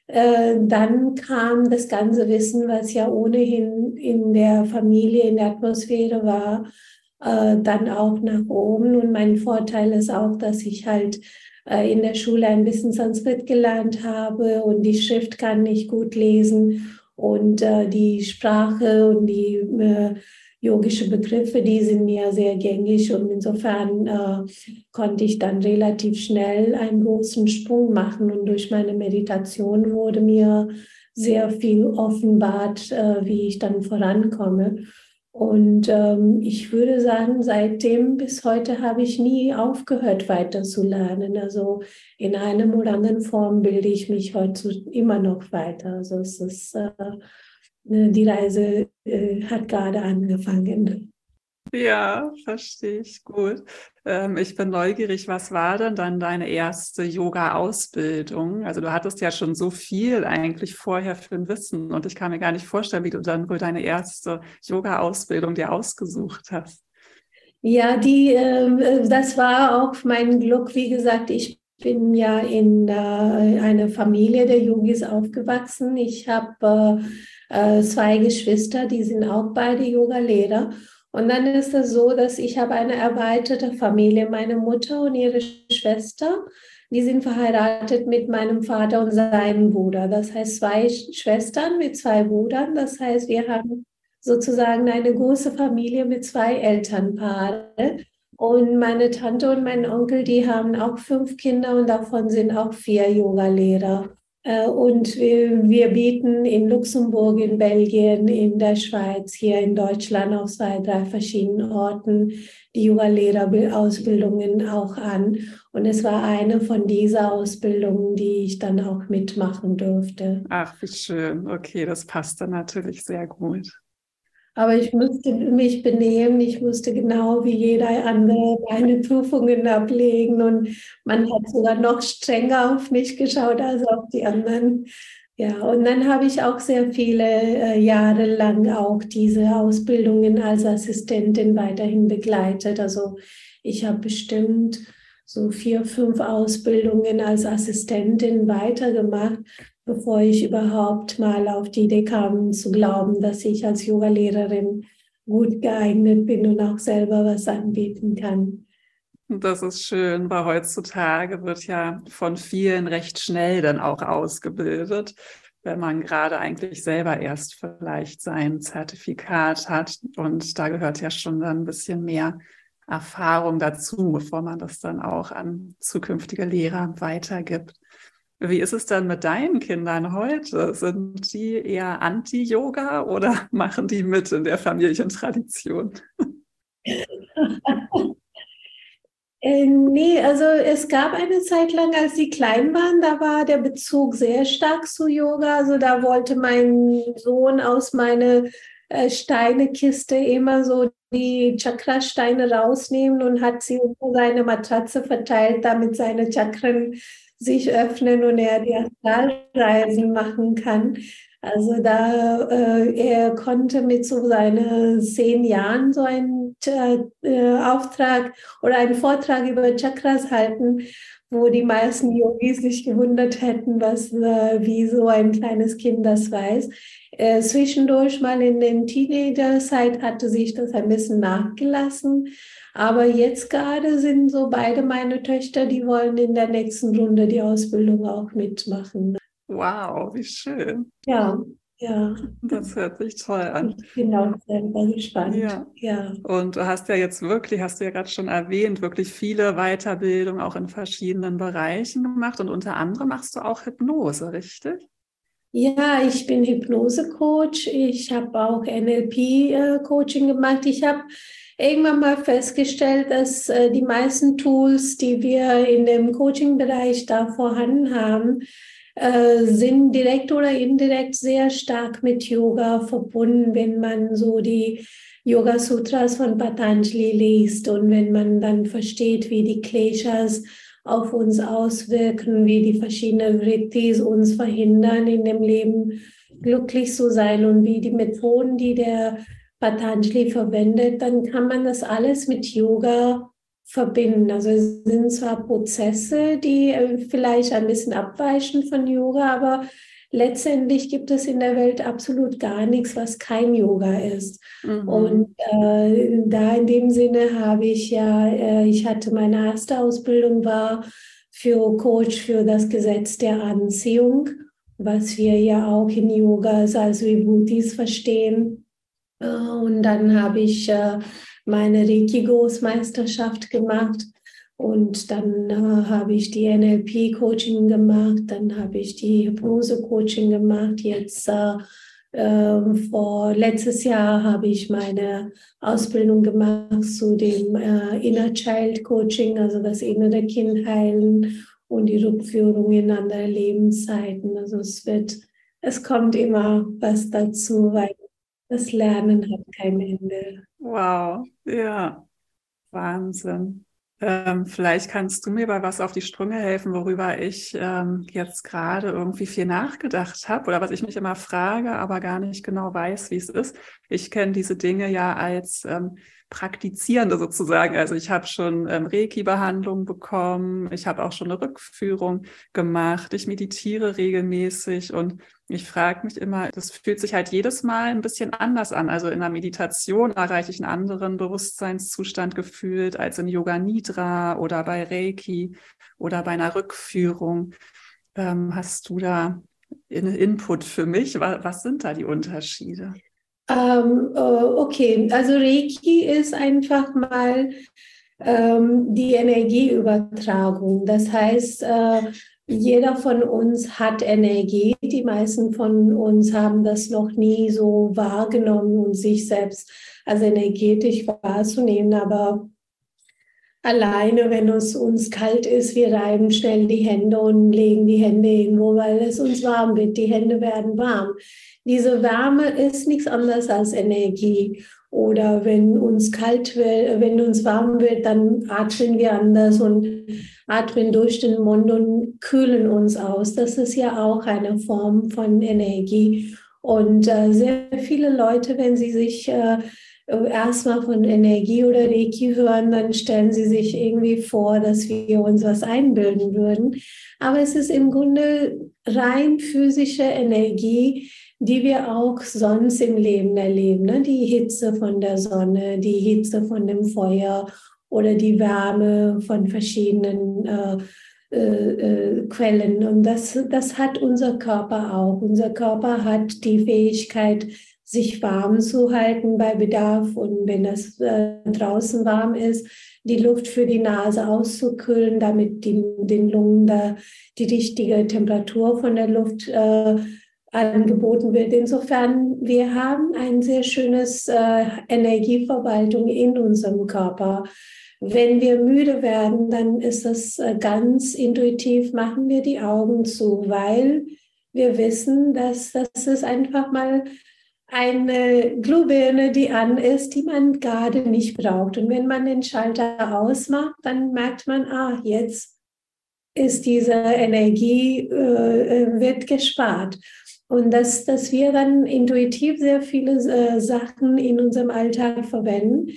äh, dann kam das ganze Wissen, was ja ohnehin in der Familie, in der Atmosphäre war, äh, dann auch nach oben. Und mein Vorteil ist auch, dass ich halt äh, in der Schule ein bisschen Sanskrit gelernt habe und die Schrift kann ich gut lesen und äh, die Sprache und die äh, yogische Begriffe, die sind mir sehr gängig und insofern äh, konnte ich dann relativ schnell einen großen Sprung machen und durch meine Meditation wurde mir sehr viel offenbart, äh, wie ich dann vorankomme. Und ähm, ich würde sagen, seitdem bis heute habe ich nie aufgehört, weiter zu lernen. Also in einer oder anderen Form bilde ich mich heute immer noch weiter. Also es ist, äh, ne, die Reise äh, hat gerade angefangen. Ja, verstehe ich gut. Ähm, ich bin neugierig, was war denn dann deine erste Yoga-Ausbildung? Also du hattest ja schon so viel eigentlich vorher für ein Wissen und ich kann mir gar nicht vorstellen, wie du dann wohl deine erste Yoga-Ausbildung dir ausgesucht hast. Ja, die, äh, das war auch mein Glück. Wie gesagt, ich bin ja in äh, einer Familie der Yogis aufgewachsen. Ich habe äh, äh, zwei Geschwister, die sind auch beide Yoga-Lehrer. Und dann ist es so, dass ich habe eine erweiterte Familie. Meine Mutter und ihre Schwester, die sind verheiratet mit meinem Vater und seinem Bruder. Das heißt, zwei Schwestern mit zwei Brüdern. Das heißt, wir haben sozusagen eine große Familie mit zwei Elternpaaren. Und meine Tante und mein Onkel, die haben auch fünf Kinder und davon sind auch vier Yoga-Lehrer. Äh, und wir, wir, bieten in Luxemburg, in Belgien, in der Schweiz, hier in Deutschland auf zwei, drei verschiedenen Orten die Yoga-Lehrerausbildungen auch an. Und es war eine von dieser Ausbildungen, die ich dann auch mitmachen durfte. Ach, wie schön. Okay, das passt dann natürlich sehr gut. Aber ich musste mich benehmen, ich musste genau wie jeder andere meine Prüfungen ablegen und man hat sogar noch strenger auf mich geschaut als auf die anderen. Ja, und dann habe ich auch sehr viele äh, Jahre lang auch diese Ausbildungen als Assistentin weiterhin begleitet. Also ich habe bestimmt so vier, fünf Ausbildungen als Assistentin weitergemacht bevor ich überhaupt mal auf die Idee kam zu glauben, dass ich als Yogalehrerin gut geeignet bin und auch selber was anbieten kann. Das ist schön, weil heutzutage wird ja von vielen recht schnell dann auch ausgebildet, wenn man gerade eigentlich selber erst vielleicht sein Zertifikat hat. Und da gehört ja schon dann ein bisschen mehr Erfahrung dazu, bevor man das dann auch an zukünftige Lehrer weitergibt. Wie ist es dann mit deinen Kindern heute? Sind die eher anti-Yoga oder machen die mit in der Familientradition? Äh, nee, also es gab eine Zeit lang, als sie klein waren, da war der Bezug sehr stark zu Yoga. Also da wollte mein Sohn aus meiner äh, Steinekiste immer so die Chakrasteine rausnehmen und hat sie unter seine Matratze verteilt, damit seine Chakren sich öffnen und er die Astralreisen machen kann. Also da äh, er konnte mit so seinen zehn Jahren so einen äh, Auftrag oder einen Vortrag über Chakras halten, wo die meisten Yogis sich gewundert hätten, was äh, wie so ein kleines Kind das weiß. Äh, zwischendurch mal in den Teenager-Zeit hatte sich das ein bisschen nachgelassen. Aber jetzt gerade sind so beide meine Töchter, die wollen in der nächsten Runde die Ausbildung auch mitmachen. Wow, wie schön. Ja, ja. Das hört sich toll an. Ich bin auch selber gespannt. Ja. ja. Und du hast ja jetzt wirklich, hast du ja gerade schon erwähnt, wirklich viele Weiterbildungen auch in verschiedenen Bereichen gemacht und unter anderem machst du auch Hypnose, richtig? Ja, ich bin Hypnose-Coach. Ich habe auch NLP-Coaching äh, gemacht. Ich habe irgendwann mal festgestellt, dass äh, die meisten Tools, die wir in dem Coaching-Bereich da vorhanden haben, äh, sind direkt oder indirekt sehr stark mit Yoga verbunden, wenn man so die Yoga Sutras von Patanjali liest und wenn man dann versteht, wie die Kleshas auf uns auswirken, wie die verschiedenen Vrittis uns verhindern, in dem Leben glücklich zu sein und wie die Methoden, die der Patanjali verwendet, dann kann man das alles mit Yoga verbinden. Also es sind zwar Prozesse, die äh, vielleicht ein bisschen abweichen von Yoga, aber letztendlich gibt es in der Welt absolut gar nichts, was kein Yoga ist. Mhm. Und äh, da in dem Sinne habe ich ja, äh, ich hatte meine erste Ausbildung war für Coach für das Gesetz der Anziehung, was wir ja auch in Yoga als Vibhutis verstehen. Äh, und dann habe ich äh, meine Reiki-Großmeisterschaft gemacht. Und dann äh, habe ich die NLP-Coaching gemacht, dann habe ich die Hypnose-Coaching gemacht. Jetzt äh, ähm, vor letztes Jahr habe ich meine Ausbildung gemacht zu dem äh, Inner Child Coaching, also das innere Kind heilen und die Rückführung in andere Lebenszeiten. Also es wird, es kommt immer was dazu, weil das Lernen hat kein Ende. Wow, ja, Wahnsinn. Ähm, vielleicht kannst du mir bei was auf die Sprünge helfen, worüber ich ähm, jetzt gerade irgendwie viel nachgedacht habe oder was ich mich immer frage, aber gar nicht genau weiß, wie es ist. Ich kenne diese Dinge ja als ähm, Praktizierende sozusagen. Also ich habe schon ähm, Reiki-Behandlung bekommen, ich habe auch schon eine Rückführung gemacht, ich meditiere regelmäßig und ich frage mich immer, das fühlt sich halt jedes Mal ein bisschen anders an. Also in der Meditation erreiche ich einen anderen Bewusstseinszustand gefühlt als in Yoga Nidra oder bei Reiki oder bei einer Rückführung. Ähm, hast du da einen Input für mich? Was, was sind da die Unterschiede? Ähm, äh, okay, also Reiki ist einfach mal ähm, die Energieübertragung. Das heißt, äh, jeder von uns hat Energie. Die meisten von uns haben das noch nie so wahrgenommen und sich selbst als energetisch wahrzunehmen. Aber alleine, wenn es uns kalt ist, wir reiben schnell die Hände und legen die Hände irgendwo, weil es uns warm wird. Die Hände werden warm. Diese Wärme ist nichts anderes als Energie. Oder wenn uns kalt wird, wenn uns warm wird, dann atmen wir anders und atmen durch den Mund und kühlen uns aus. Das ist ja auch eine Form von Energie. Und äh, sehr viele Leute, wenn sie sich äh, erstmal von Energie oder Reiki hören, dann stellen sie sich irgendwie vor, dass wir uns was einbilden würden. Aber es ist im Grunde rein physische Energie, die wir auch sonst im Leben erleben. Ne? Die Hitze von der Sonne, die Hitze von dem Feuer oder die Wärme von verschiedenen äh, äh, äh, Quellen. Und das, das hat unser Körper auch. Unser Körper hat die Fähigkeit, sich warm zu halten bei Bedarf und wenn es äh, draußen warm ist, die Luft für die Nase auszukühlen, damit die, den Lungen da die richtige Temperatur von der Luft äh, angeboten wird. Insofern, wir haben ein sehr schönes äh, Energieverwaltung in unserem Körper. Wenn wir müde werden, dann ist das äh, ganz intuitiv, machen wir die Augen zu, weil wir wissen, dass das ist einfach mal eine Glühbirne, die an ist, die man gerade nicht braucht. Und wenn man den Schalter ausmacht, dann merkt man, ah, jetzt ist diese Energie, äh, äh wird gespart. Und dass, dass wir dann intuitiv sehr viele äh, Sachen in unserem Alltag verwenden,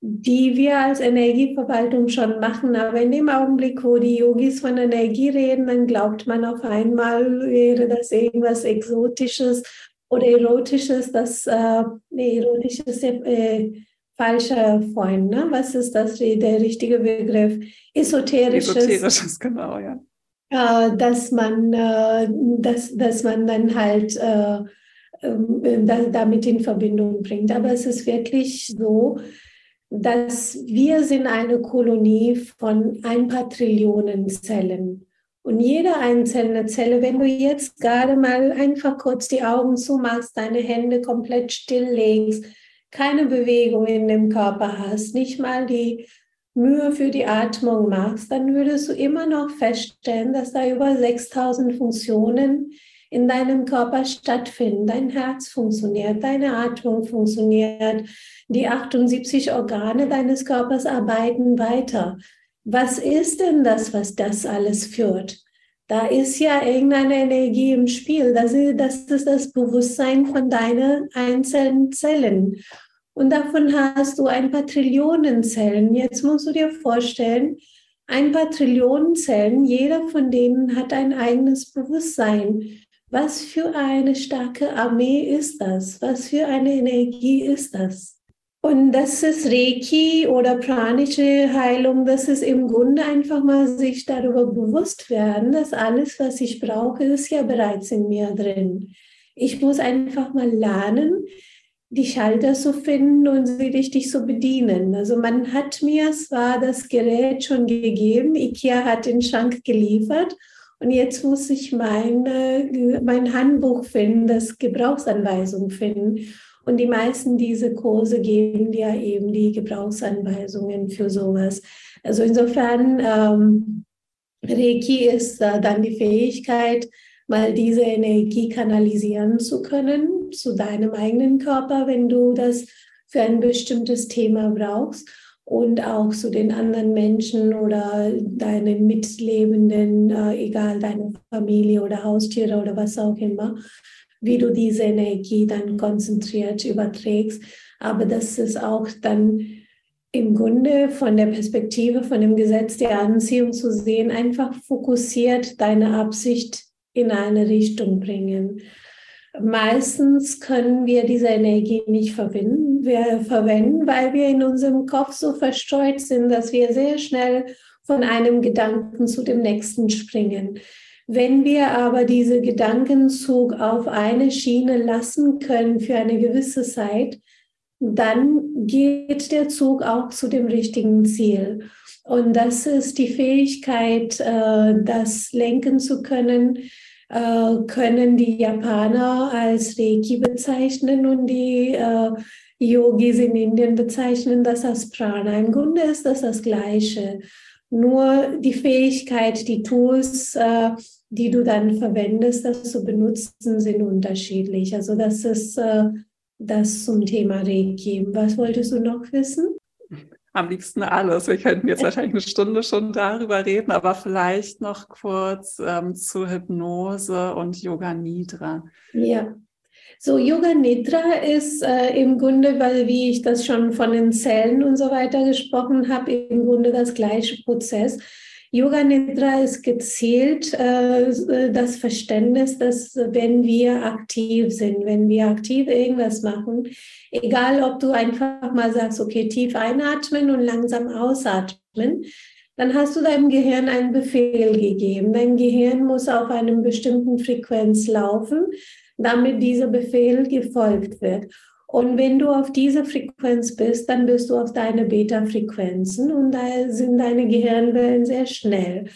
die wir als Energieverwaltung schon machen. Aber in dem Augenblick, wo die Yogis von Energie reden, dann glaubt man auf einmal, wäre das irgendwas Exotisches oder Erotisches. Das, äh, nee, erotisch ist äh, falsche Freund. Ne? Was ist das, der richtige Begriff? Esoterisches. Esoterisches, genau, ja dass man, äh, dass, dass man dann halt äh, ähm, damit in Verbindung bringt. Aber es ist wirklich so, dass wir sind eine Kolonie von ein paar Trillionen Zellen. Und jede einzelne Zelle, wenn du jetzt gerade mal einfach kurz die Augen zumachst, deine Hände komplett stilllegst, keine Bewegung in dem Körper hast, nicht mal die Mühe für die Atmung machst, dann würdest du immer noch feststellen, dass da über 6000 Funktionen in deinem Körper stattfinden. Dein Herz funktioniert, deine Atmung funktioniert, die 78 Organe deines Körpers arbeiten weiter. Was ist denn das, was das alles führt? Da ist ja irgendeine Energie im Spiel. Das ist das, ist das Bewusstsein von deinen einzelnen Zellen. Und davon hast du ein paar Trillionen Zellen. Jetzt musst du dir vorstellen, ein paar Trillionen Zellen, jeder von denen hat ein eigenes Bewusstsein. Was für eine starke Armee ist das? Was für eine Energie ist das? Und das ist Reiki oder pranische Heilung. Das ist im Grunde einfach mal sich darüber bewusst werden, dass alles, was ich brauche, ist ja bereits in mir drin. Ich muss einfach mal lernen, die Schalter zu finden und sie richtig zu bedienen. Also man hat mir zwar das Gerät schon gegeben, IKEA hat den Schrank geliefert Und jetzt muss ich meine, mein Handbuch finden, das Gebrauchsanweisung finden. Und die meisten dieser Kurse geben dir eben die Gebrauchsanweisungen für sowas. Also insofern, ähm, Reiki ist äh, dann die Fähigkeit, mal diese Energie kanalisieren zu können zu deinem eigenen Körper, wenn du das für ein bestimmtes Thema brauchst und auch zu den anderen Menschen oder deinen Mitlebenden, äh, egal deine Familie oder Haustiere oder was auch immer, wie du diese Energie dann konzentriert überträgst. Aber das ist auch dann im Grunde von der Perspektive von dem Gesetz der Anziehung zu sehen, einfach fokussiert deine Absicht in eine Richtung bringen. Meistens können wir diese Energie nicht verwenden, wir verwenden, weil wir in unserem Kopf so verstreut sind, dass wir sehr schnell von einem Gedanken zu dem nächsten springen. Wenn wir aber diese Gedankenzug auf eine Schiene lassen können für eine gewisse Zeit, dann geht der Zug auch zu dem richtigen Ziel. Und das ist die Fähigkeit, äh, das lenken zu können, äh, können die Japaner als Reiki bezeichnen und die äh, Yogis in Indien bezeichnen das als Prana. Im Grunde ist das das Gleiche. Nur die Fähigkeit, die Tools, äh, die du dann verwendest, das zu benutzen, sind unterschiedlich. Also das ist äh, das zum Thema Reiki. Was wolltest du noch wissen? Am liebsten alles. Wir könnten jetzt wahrscheinlich eine Stunde schon darüber reden, aber vielleicht noch kurz ähm, zu Hypnose und Yoga Nidra. Ja. So, Yoga Nidra ist äh, im Grunde, weil wie ich das schon von den Zellen und so weiter gesprochen habe, im Grunde das gleiche Prozess. Yoga Nidra ist gezielt äh, das Verständnis, dass wenn wir aktiv sind, wenn wir aktiv irgendwas machen, egal ob du einfach mal sagst, okay, tief einatmen und langsam ausatmen, dann hast du deinem Gehirn einen Befehl gegeben. Dein Gehirn muss auf einem bestimmten Frequenz laufen, damit dieser Befehl gefolgt wird. Und wenn du auf dieser Frequenz bist, dann bist du auf deine Beta-Frequenzen und da sind deine Gehirnwellen sehr schnell.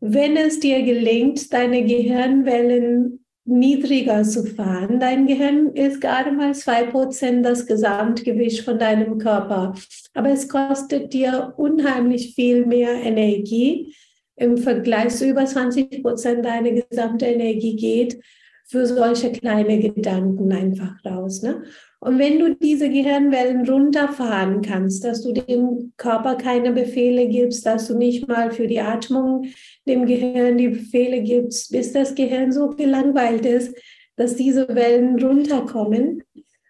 Wenn es dir gelingt, deine Gehirnwellen niedriger zu fahren, dein Gehirn ist gerade mal zwei Prozent das Gesamtgewicht von deinem Körper. Aber es kostet dir unheimlich viel mehr Energie im Vergleich zu über 20 Prozent deiner gesamte Energie geht für solche kleine Gedanken einfach raus. Ne? Und wenn du diese Gehirnwellen runterfahren kannst, dass du dem Körper keine Befehle gibst, dass du nicht mal für die Atmung dem Gehirn die Befehle gibst, bis das Gehirn so gelangweilt ist, dass diese Wellen runterkommen,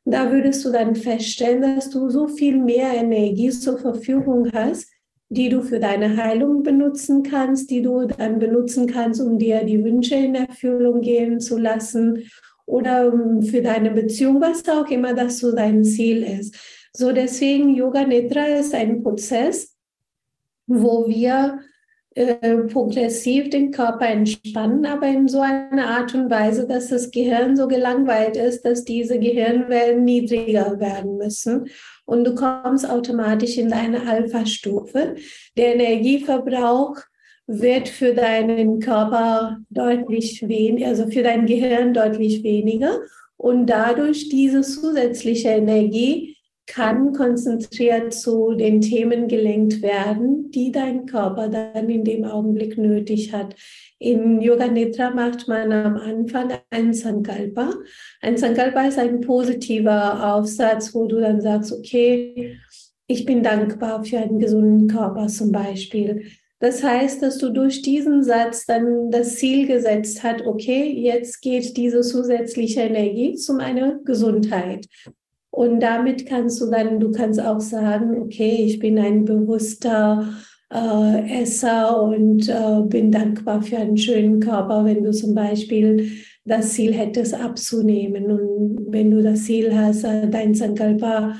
da würdest du dann feststellen, dass du so viel mehr Energie zur Verfügung hast, die du für deine Heilung benutzen kannst, die du dann benutzen kannst, um dir die Wünsche in Erfüllung gehen zu lassen oder für deine Beziehung, was auch immer das so dein Ziel ist. So deswegen Yoga Nidra ist ein Prozess, wo wir äh, progressiv den Körper entspannen, aber in so einer Art und Weise, dass das Gehirn so gelangweilt ist, dass diese Gehirnwellen niedriger werden müssen und du kommst automatisch in deine Alpha-Stufe. Der Energieverbrauch wird für deinen Körper deutlich weniger, also für dein Gehirn deutlich weniger. Und dadurch diese zusätzliche Energie kann konzentriert zu den Themen gelenkt werden, die dein Körper dann in dem Augenblick nötig hat. In Yoga Nidra macht man am Anfang ein Sankalpa. Ein Sankalpa ist ein positiver Aufsatz, wo du dann sagst, okay, ich bin dankbar für einen gesunden Körper zum Beispiel. Das heißt, dass du durch diesen Satz dann das Ziel gesetzt hast, okay, jetzt geht diese zusätzliche Energie zu meiner Gesundheit. Und damit kannst du dann, du kannst auch sagen, okay, ich bin ein bewusster äh, Esser und äh, bin dankbar für einen schönen Körper, wenn du zum Beispiel das Ziel hättest abzunehmen. Und wenn du das Ziel hast, äh, dein Sankalpa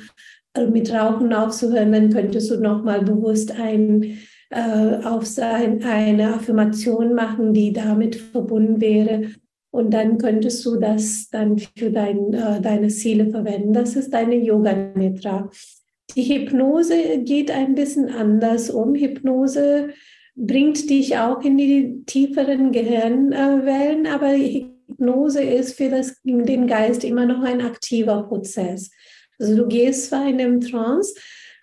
äh, mit Rauchen aufzuhören, dann könntest du nochmal bewusst ein äh, auf sein, eine Affirmation machen, die damit verbunden wäre. Und dann könntest du das dann für dein, äh, deine Ziele verwenden. Das ist deine Yoga Nidra. Die Hypnose geht ein bisschen anders um. Hypnose bringt dich auch in die tieferen Gehirnwellen, aber Hypnose ist für das, den Geist immer noch ein aktiver Prozess. Also du gehst zwar in einem Trance,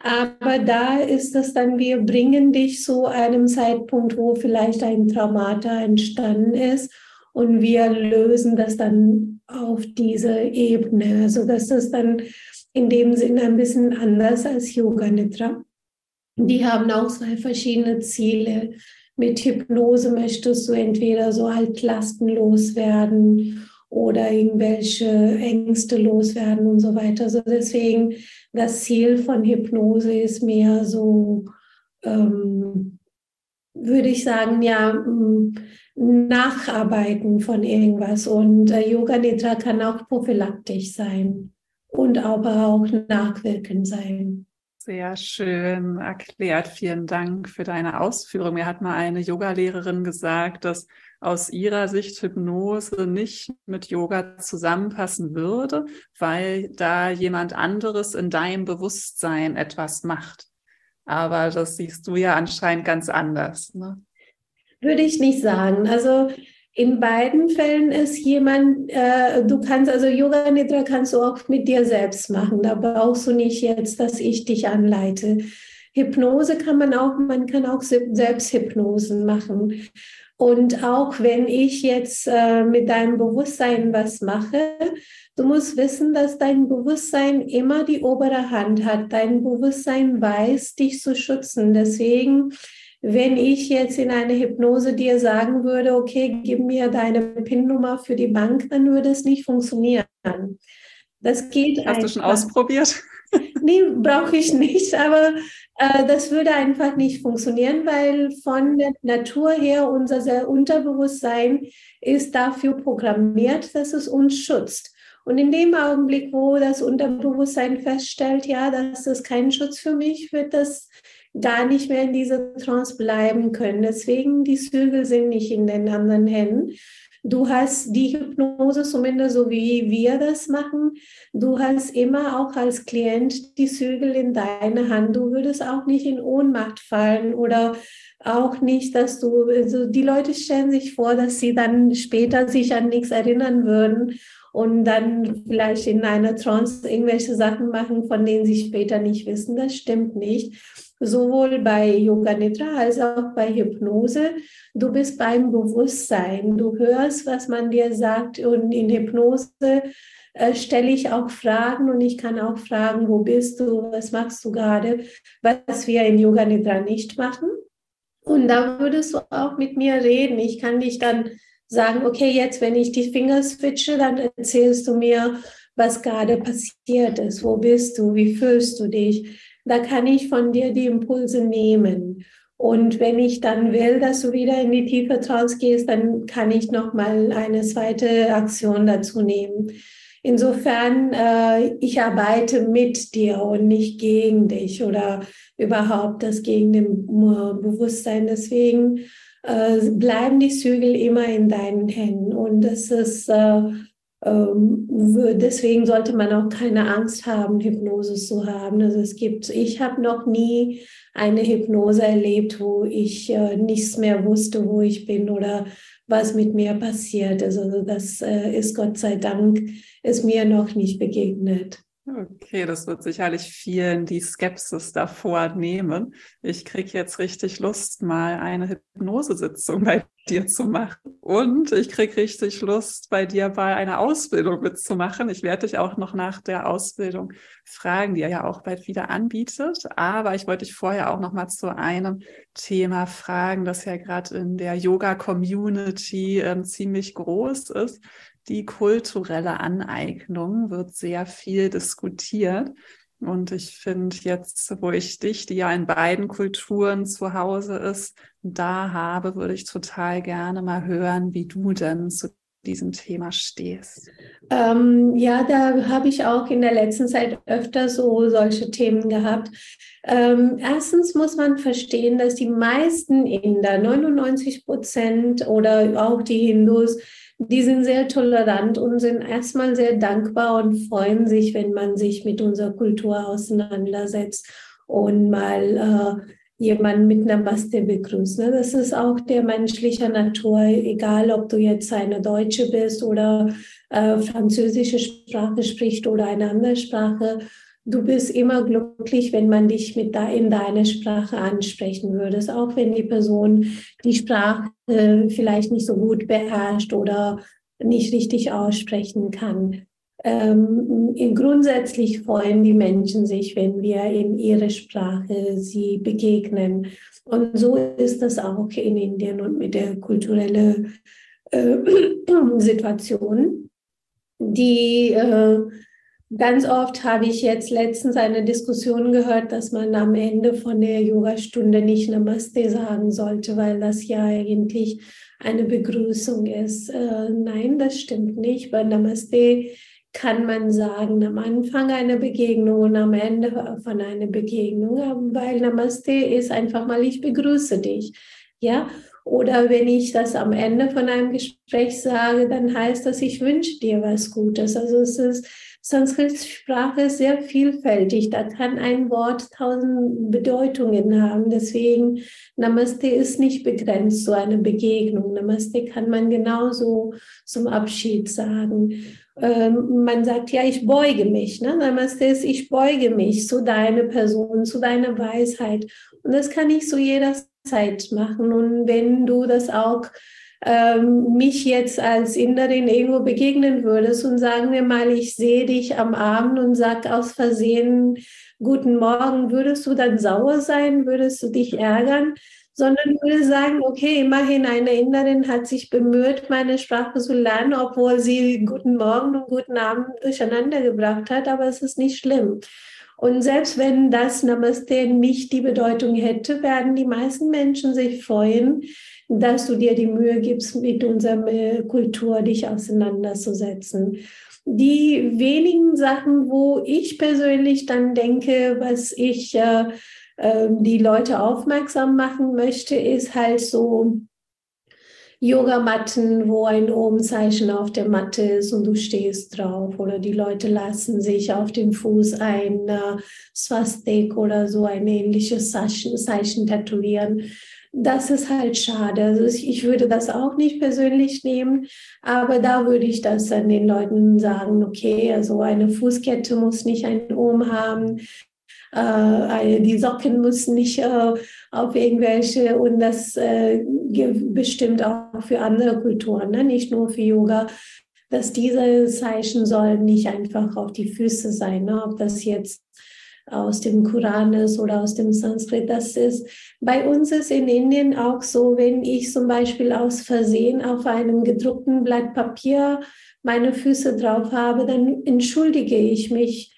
aber da ist es dann, wir bringen dich zu einem Zeitpunkt, wo vielleicht ein Traumata entstanden ist und wir lösen das dann auf diese Ebene. Also das ist dann in dem Sinne ein bisschen anders als Yoga Nidra. Die haben auch zwei verschiedene Ziele. Mit Hypnose möchtest du entweder so Altlasten loswerden oder irgendwelche Ängste loswerden und so weiter. Also deswegen, das Ziel von Hypnose ist mehr so, ähm, würde ich sagen, ja, mm, Nacharbeiten von irgendwas. Und äh, Yoga Nidra kann auch prophylaktisch sein und aber auch nachwirkend sein. Sehr schön erklärt. Vielen Dank für deine Ausführung. Mir hat mal eine Yogalehrerin gesagt, dass aus ihrer Sicht Hypnose nicht mit Yoga zusammenpassen würde, weil da jemand anderes in deinem Bewusstsein etwas macht. Aber das siehst du ja anscheinend ganz anders. Ne? Würde ich nicht sagen. Also in beiden Fällen ist jemand, äh, du kannst, also Yoga Nidra kannst du auch mit dir selbst machen. Da brauchst du nicht jetzt, dass ich dich anleite. Hypnose kann man auch, man kann auch Selbsthypnosen machen. Und auch wenn ich jetzt äh, mit deinem Bewusstsein was mache, du musst wissen, dass dein Bewusstsein immer die obere Hand hat. Dein Bewusstsein weiß, dich zu schützen. Deswegen wenn ich jetzt in einer Hypnose dir sagen würde, okay, gib mir deine PIN-Nummer für die Bank, dann würde es nicht funktionieren. Das geht Hast einfach. du schon ausprobiert? Nee, brauche ich nicht, aber äh, das würde einfach nicht funktionieren, weil von der Natur her unser Unterbewusstsein ist dafür programmiert, dass es uns schützt. Und in dem Augenblick, wo das Unterbewusstsein feststellt, ja, das ist kein Schutz für mich, wird das gar nicht mehr in dieser Trance bleiben können. Deswegen die Zügel sind nicht in den anderen Händen. Du hast die Hypnose, zumindest so wie wir das machen. Du hast immer auch als Klient die Zügel in deiner Hand. Du würdest auch nicht in Ohnmacht fallen oder auch nicht, dass du, also die Leute stellen sich vor, dass sie dann später sich an nichts erinnern würden und dann vielleicht in einer Trance irgendwelche Sachen machen, von denen sie später nicht wissen. Das stimmt nicht sowohl bei Yoga Nidra als auch bei Hypnose. Du bist beim Bewusstsein. Du hörst, was man dir sagt. Und in Hypnose äh, stelle ich auch Fragen und ich kann auch fragen, wo bist du, was machst du gerade, was wir in Yoga Nidra nicht machen. Und da würdest du auch mit mir reden. Ich kann dich dann sagen, okay, jetzt, wenn ich die Finger switche, dann erzählst du mir, was gerade passiert ist. Wo bist du? Wie fühlst du dich? Da kann ich von dir die Impulse nehmen. Und wenn ich dann will, dass du wieder in die tiefe Trance gehst, dann kann ich noch mal eine zweite Aktion dazu nehmen. Insofern, äh, ich arbeite mit dir und nicht gegen dich oder überhaupt das gegen dem Bewusstsein. Deswegen äh, bleiben die Zügel immer in deinen Händen. Und das ist äh, deswegen sollte man auch keine Angst haben, Hypnose zu haben. Also es gibt, ich habe noch nie eine Hypnose erlebt, wo ich äh, nichts mehr wusste, wo ich bin oder was mit mir passiert. Also das äh, ist Gott sei Dank, ist mir noch nicht begegnet. Okay, das wird sicherlich vielen die Skepsis davor nehmen. Ich kriege jetzt richtig Lust, mal eine Hypnosesitzung bei dir zu machen. Und ich kriege richtig Lust, bei dir bei einer Ausbildung mitzumachen. Ich werde dich auch noch nach der Ausbildung fragen, die er ja auch bald wieder anbietet. Aber ich wollte dich vorher auch noch mal zu einem Thema fragen, das ja gerade in der Yoga-Community äh, ziemlich groß ist die kulturelle Aneignung wird sehr viel diskutiert. Und ich finde jetzt, wo ich dich, die ja in beiden Kulturen zu Hause ist, da habe, würde ich total gerne mal hören, wie du denn zu diesem Thema stehst. Ähm, ja, da habe ich auch in der letzten Zeit öfter so solche Themen gehabt. Ähm, erstens muss man verstehen, dass die meisten Inder, 99 Prozent oder auch die Hindus, die sind sehr tolerant und sind erstmal sehr dankbar und freuen sich, wenn man sich mit unserer Kultur auseinandersetzt und mal jemanden mit Namaste begrüßt. Ne? Das ist auch der menschlichen Natur, egal ob du jetzt eine Deutsche bist oder äh, französische Sprache spricht oder eine andere Sprache. Du bist immer glücklich, wenn man dich mit da in deiner Sprache ansprechen würde, auch wenn die Person die Sprache vielleicht nicht so gut beherrscht oder nicht richtig aussprechen kann. Ähm, grundsätzlich freuen die Menschen sich, wenn wir in ihrer Sprache sie begegnen. Und so ist das auch in Indien und mit der kulturellen äh, Situation. Die äh, ganz oft habe ich jetzt letztens eine Diskussion gehört, dass man am Ende von der Yogastunde nicht Namaste sagen sollte, weil das ja eigentlich eine Begrüßung ist. Äh, nein, das stimmt nicht, weil Namaste kann man sagen, am Anfang einer Begegnung und am Ende von einer Begegnung, weil Namaste ist einfach mal, ich begrüße dich. Ja, oder wenn ich das am Ende von einem Gespräch sage, dann heißt das, ich wünsche dir was Gutes. Also es ist, Sanskrit-Sprache ist sehr vielfältig. Da kann ein Wort tausend Bedeutungen haben. Deswegen, Namaste ist nicht begrenzt zu einer Begegnung. Namaste kann man genauso zum Abschied sagen ähm, man sagt, ja, ich beuge mich. Ne? Namaste ist, ich beuge mich zu deiner Person, zu deiner Weisheit. Und das kann ich so jederzeit machen. Und wenn du das auch ähm, mich jetzt als Inderin irgendwo begegnen würdest und sagen wir mal, ich sehe dich am Abend und sag aus Versehen Guten Morgen, würdest du dann sauer sein? Würdest du dich ärgern? sondern würde sagen, okay, immerhin eine Inderin hat sich bemüht, meine Sprache zu lernen, obwohl sie guten Morgen und guten Abend durcheinander gebracht hat, aber es ist nicht schlimm. Und selbst wenn das Namaste nicht die Bedeutung hätte, werden die meisten Menschen sich freuen, dass du dir die Mühe gibst, mit unserer Kultur dich auseinanderzusetzen. Die wenigen Sachen, wo ich persönlich dann denke, was ich äh, ähm, die Leute aufmerksam machen möchte, ist halt so Yogamatten, wo ein Ohm-Zeichen auf der Matte ist und du stehst drauf. Oder die Leute lassen sich auf dem Fuß ein äh, Swastik oder so ein ähnliches Zeichen, Zeichen tätowieren. Das ist halt schade. Also ich würde das auch nicht persönlich nehmen, aber da würde ich das an den Leuten sagen, okay, also eine Fußkette muss nicht ein Ohm haben, äh, die Socken müssen nicht äh, auf irgendwelche und das äh, bestimmt auch für andere Kulturen, ne? nicht nur für Yoga, dass diese Zeichen sollen nicht einfach auf die Füße sein, ne? ob das jetzt aus dem Koran ist oder aus dem Sanskrit. Das ist bei uns ist in Indien auch so, wenn ich zum Beispiel aus Versehen auf einem gedruckten Blatt Papier meine Füße drauf habe, dann entschuldige ich mich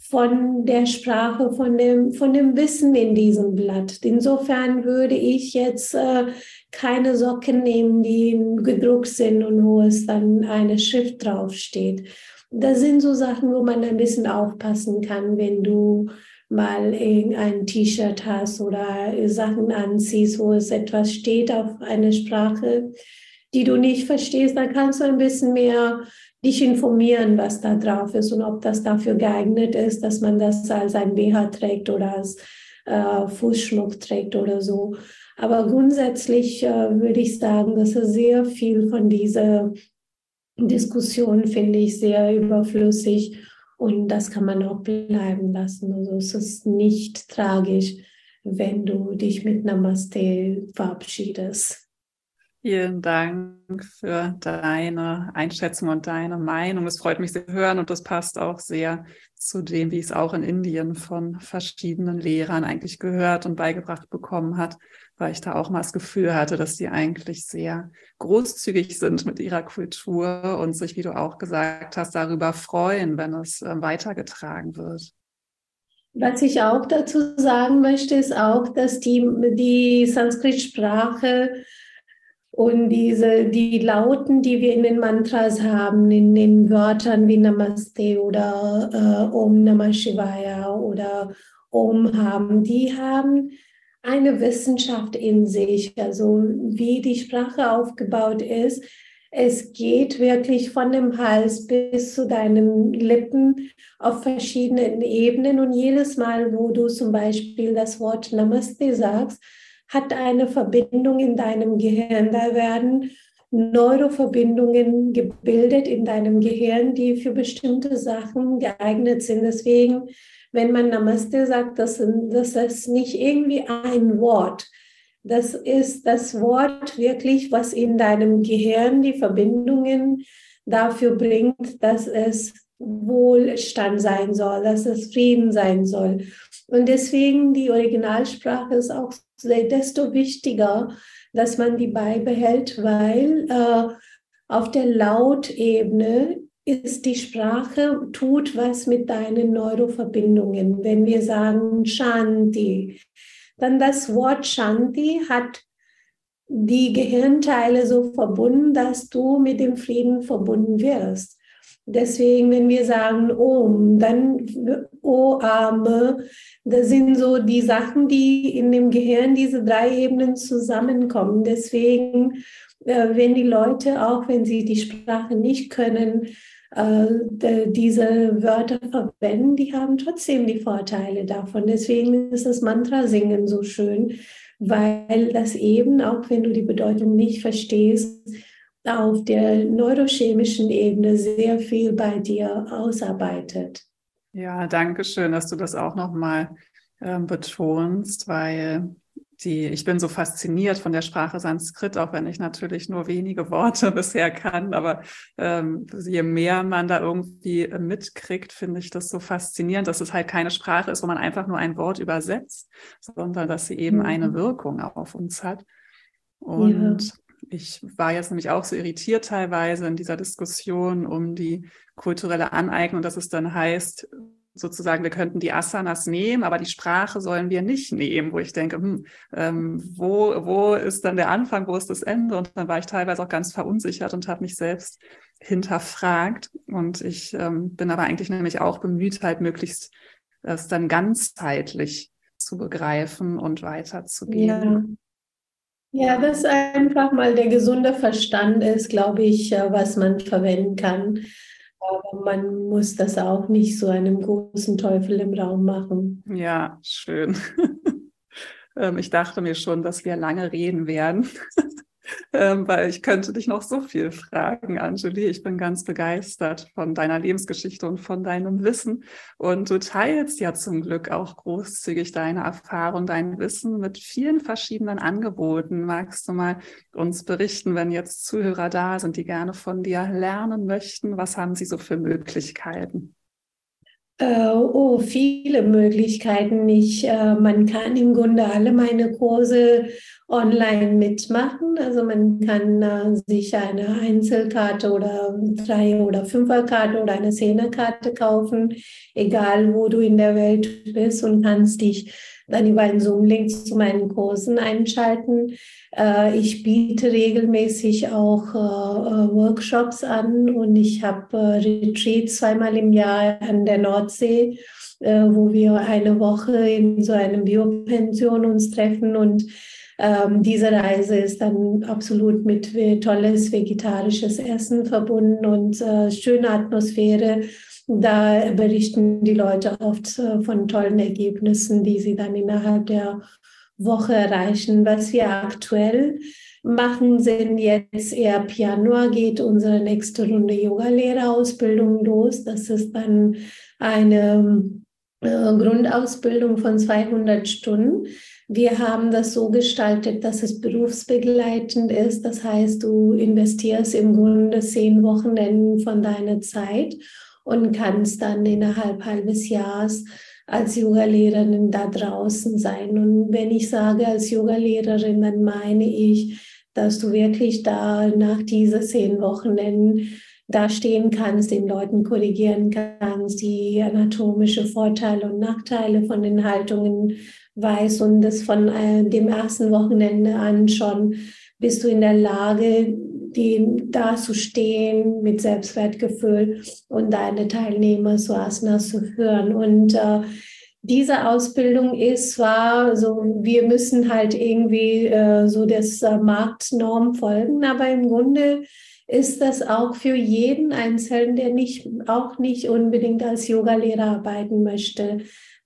von der Sprache, von dem, von dem Wissen in diesem Blatt. Insofern würde ich jetzt äh, keine Socken nehmen, die gedruckt sind und wo es dann eine Schrift draufsteht. Das sind so Sachen, wo man ein bisschen aufpassen kann, wenn du mal ein T-Shirt hast oder Sachen anziehst, wo es etwas steht auf einer Sprache, die du nicht verstehst, dann kannst du ein bisschen mehr dich informieren, was da drauf ist und ob das dafür geeignet ist, dass man das als ein BH trägt oder als äh, Fußschmuck trägt oder so. Aber grundsätzlich äh, würde ich sagen, dass er sehr viel von dieser Diskussion finde ich sehr überflüssig und das kann man auch bleiben lassen. Also es ist nicht tragisch, wenn du dich mit Namaste verabschiedest. Vielen Dank für deine Einschätzung und deine Meinung. Es freut mich sehr zu hören und das passt auch sehr zu dem, wie es auch in Indien von verschiedenen Lehrern eigentlich gehört und beigebracht bekommen hat, weil ich da auch mal das Gefühl hatte, dass die eigentlich sehr großzügig sind mit ihrer Kultur und sich, wie du auch gesagt hast, darüber freuen, wenn es äh, weitergetragen wird. Was ich auch dazu sagen möchte, ist auch, dass die, die Sanskrit-Sprache und diese, die Lauten, die wir in den Mantras haben, in den Wörtern wie Namaste oder äh, Om Namah Shivaya oder Om haben, die haben eine Wissenschaft in sich. Also wie die Sprache aufgebaut ist, Es geht wirklich von dem Hals bis zu deinen Lippen auf verschiedenen Ebenen. Und jedes Mal, wo du zum Beispiel das Wort Namaste sagst, hat eine Verbindung in deinem Gehirn. Da werden Neuroverbindungen gebildet in deinem Gehirn, die für bestimmte Sachen geeignet sind. Deswegen, wenn man Namaste sagt, das, das ist nicht irgendwie ein Wort, das ist das Wort wirklich, was in deinem Gehirn die Verbindungen dafür bringt, dass es Wohlstand sein soll, dass es Frieden sein soll. Und deswegen die Originalsprache ist auch desto wichtiger, dass man die beibehält, weil äh, auf der Lautebene ist die Sprache, tut was mit deinen Neuroverbindungen. Wenn wir sagen Shanti, dann das Wort Shanti hat die Gehirnteile so verbunden, dass du mit dem Frieden verbunden wirst. Deswegen, wenn wir sagen Om, dann O, Arme, das sind so die Sachen, die in dem Gehirn, diese drei Ebenen zusammenkommen. Deswegen, äh, wenn die Leute, auch wenn sie die Sprache nicht können, äh, diese Wörter verwenden, die haben trotzdem die Vorteile davon. Deswegen ist das Mantra-Singen so schön, weil das eben, auch wenn du die Bedeutung nicht verstehst, auf der neurochemischen Ebene sehr viel bei dir ausarbeitet. Ja, danke schön, dass du das auch nochmal äh, betonst, weil die, ich bin so fasziniert von der Sprache Sanskrit, auch wenn ich natürlich nur wenige Worte bisher kann. Aber ähm, je mehr man da irgendwie äh, mitkriegt, finde ich das so faszinierend, dass es halt keine Sprache ist, wo man einfach nur ein Wort übersetzt, sondern dass sie eben mhm. eine Wirkung auf uns hat. Und ja. ich war jetzt nämlich auch so irritiert teilweise in dieser Diskussion um die kulturelle Aneignung, dass es dann heißt, sozusagen, wir könnten die Asanas nehmen, aber die Sprache sollen wir nicht nehmen, wo ich denke, hm, ähm, wo, wo ist dann der Anfang, wo ist das Ende? Und dann war ich teilweise auch ganz verunsichert und habe mich selbst hinterfragt. Und ich ähm, bin aber eigentlich nämlich auch bemüht, halt möglichst das dann ganzheitlich zu begreifen und weiterzugehen. Ja. ja, das einfach mal der gesunde Verstand ist, glaube ich, äh, was man verwenden kann aber man muss das auch nicht so einem großen Teufel im Raum machen. Ja, schön. Ähm, ich dachte mir schon, dass wir lange reden werden. ähm, weil ich könnte dich noch so viel fragen, Anjuli. Ich bin ganz begeistert von deiner Lebensgeschichte und von deinem Wissen. Und du teilst ja zum Glück auch großzügig deine Erfahrung, dein Wissen mit vielen verschiedenen Angeboten. Magst du mal uns berichten, wenn jetzt Zuhörer da sind, die gerne von dir lernen möchten? Was haben sie so für Möglichkeiten? Äh, oh, viele Möglichkeiten. Ich, äh, man kann im Grunde alle meine Kurse online mitmachen. Also man kann äh, sich eine Einzelkarte oder drei oder Fünferkarte oder eine Zehnerkarte kaufen, egal wo du in der Welt bist und kannst dich dann über einen Zoom-Link zu meinen Kursen einschalten. Äh, ich biete regelmäßig auch äh, äh, Workshops an und ich habe Retreats zweimal im Jahr an der Nordsee, wo wir eine Woche in so einem Biopension uns treffen und ähm, diese Reise ist dann absolut mit tolles vegetarisches Essen verbunden und äh, schöne Atmosphäre da berichten die Leute oft äh, von tollen Ergebnissen, die sie dann innerhalb der Woche erreichen. Was wir aktuell machen, sind jetzt eher Januar geht unsere nächste Runde Yoga-Lehrerausbildung los. Das ist dann eine äh, Grundausbildung von 200 Stunden. Wir haben das so gestaltet, dass es berufsbegleitend ist. Das heißt, du investierst im Grunde zehn Wochenenden von deiner Zeit und kannst dann innerhalb halbes Jahres als Yogalehrerin da draußen sein. Und wenn ich sage als Yogalehrerin, dann meine ich, dass du wirklich da nach diesen zehn Wochenenden da stehen kannst, den Leuten korrigieren kannst, die anatomische Vorteile und Nachteile von den Haltungen weißt und das von äh, dem ersten Wochenende an schon bist du in der Lage, die da zu stehen mit Selbstwertgefühl und deine Teilnehmer zu Asanas zu führen. Und äh, diese Ausbildung ist zwar so, wir müssen halt irgendwie äh, so das äh, Marktnorm folgen, aber im Grunde ist das auch für jeden Einzelnen, der nicht, auch nicht unbedingt als Yogalehrer arbeiten möchte.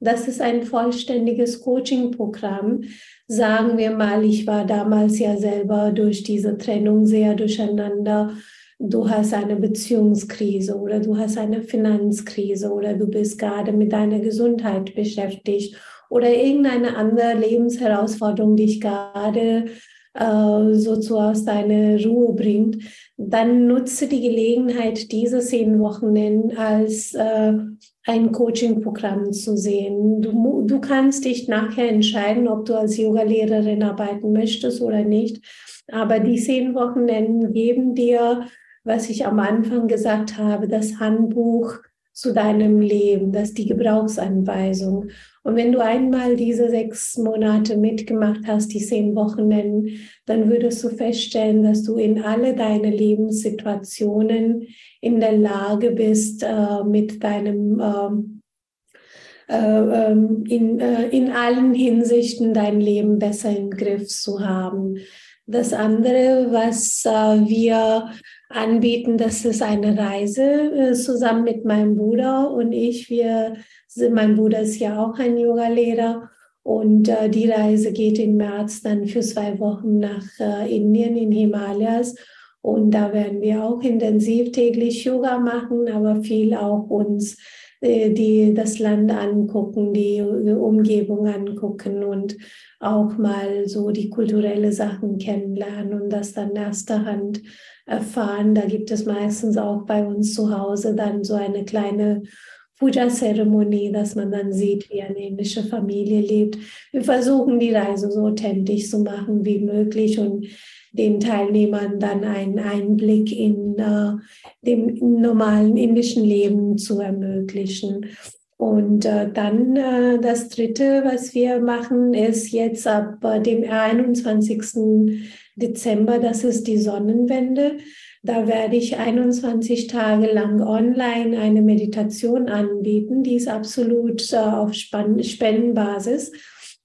Das ist ein vollständiges Coaching-Programm. Sagen wir mal, ich war damals ja selber durch diese Trennung sehr durcheinander. Du hast eine Beziehungskrise oder du hast eine Finanzkrise oder du bist gerade mit deiner Gesundheit beschäftigt oder irgendeine andere Lebensherausforderung dich gerade äh, so zu aus deiner Ruhe bringt, dann nutze die Gelegenheit, diese zehn Wochen als äh, ein Coaching-Programm zu sehen. Du, du kannst dich nachher entscheiden, ob du als Yoga-Lehrerin arbeiten möchtest oder nicht. Aber die zehn Wochenenden geben dir, was ich am Anfang gesagt habe, das Handbuch zu deinem Leben, das ist die Gebrauchsanweisung. Und wenn du einmal diese sechs Monate mitgemacht hast, die zehn Wochenenden, dann würdest du feststellen, dass du in alle deine Lebenssituationen in der Lage bist, äh, mit deinem ähm, äh, ähm, in, äh, in allen Hinsichten dein Leben besser im Griff zu haben. Das andere, was äh, wir anbieten, das ist eine Reise äh, zusammen mit meinem Bruder und ich. Wir mein Bruder ist ja auch ein Yoga-Lehrer und äh, die Reise geht im März dann für zwei Wochen nach Indien in Himalayas. Und da werden wir auch intensiv täglich Yoga machen, aber viel auch uns die das Land angucken, die Umgebung angucken und auch mal so die kulturelle Sachen kennenlernen und das dann erster Hand erfahren. Da gibt es meistens auch bei uns zu Hause dann so eine kleine Puja-Zeremonie, dass man dann sieht, wie eine indische Familie lebt. Wir versuchen die Reise so authentisch zu machen wie möglich und den Teilnehmern dann einen Einblick in äh, dem normalen indischen Leben zu ermöglichen. Und äh, dann äh, das Dritte, was wir machen, ist jetzt ab äh, dem 21. Dezember, das ist die Sonnenwende. Da werde ich 21 Tage lang online eine Meditation anbieten. Die ist absolut äh, auf Spendenbasis.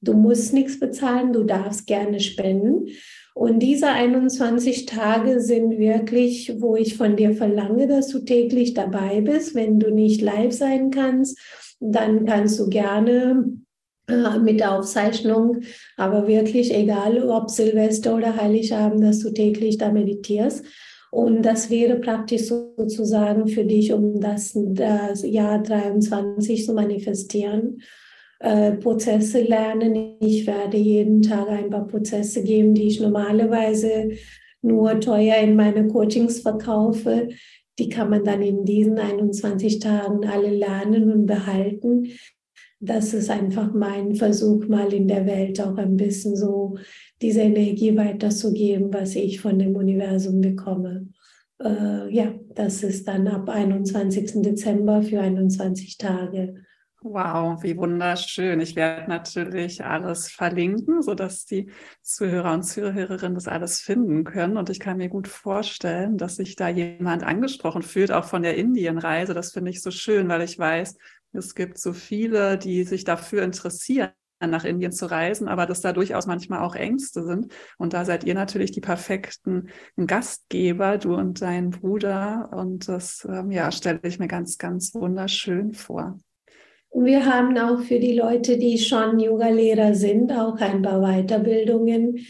Du musst nichts bezahlen, du darfst gerne spenden. Und diese 21 Tage sind wirklich, wo ich von dir verlange, dass du täglich dabei bist. Wenn du nicht live sein kannst, dann kannst du gerne äh, mit Aufzeichnung, aber wirklich egal, ob Silvester oder Heiligabend, dass du täglich da meditierst. Und das wäre praktisch sozusagen für dich, um das, das Jahr 23 zu manifestieren. Äh, Prozesse lernen. Ich werde jeden Tag ein paar Prozesse geben, die ich normalerweise nur teuer in meine Coachings verkaufe. Die kann man dann in diesen 21 Tagen alle lernen und behalten. Das ist einfach mein Versuch, mal in der Welt auch ein bisschen so diese Energie weiterzugeben, was ich von dem Universum bekomme. Äh, ja, das ist dann ab 21. Dezember für 21 Tage. Wow, wie wunderschön. Ich werde natürlich alles verlinken, sodass die Zuhörer und Zuhörerinnen das alles finden können. Und ich kann mir gut vorstellen, dass sich da jemand angesprochen fühlt, auch von der Indienreise. Das finde ich so schön, weil ich weiß, es gibt so viele, die sich dafür interessieren, nach Indien zu reisen, aber dass da durchaus manchmal auch Ängste sind. Und da seid ihr natürlich die perfekten Gastgeber, du und dein Bruder. Und das ähm, ja, stelle ich mir ganz, ganz wunderschön vor. Wir haben auch für die Leute, die schon Yoga-Lehrer sind, auch ein paar Weiterbildungen.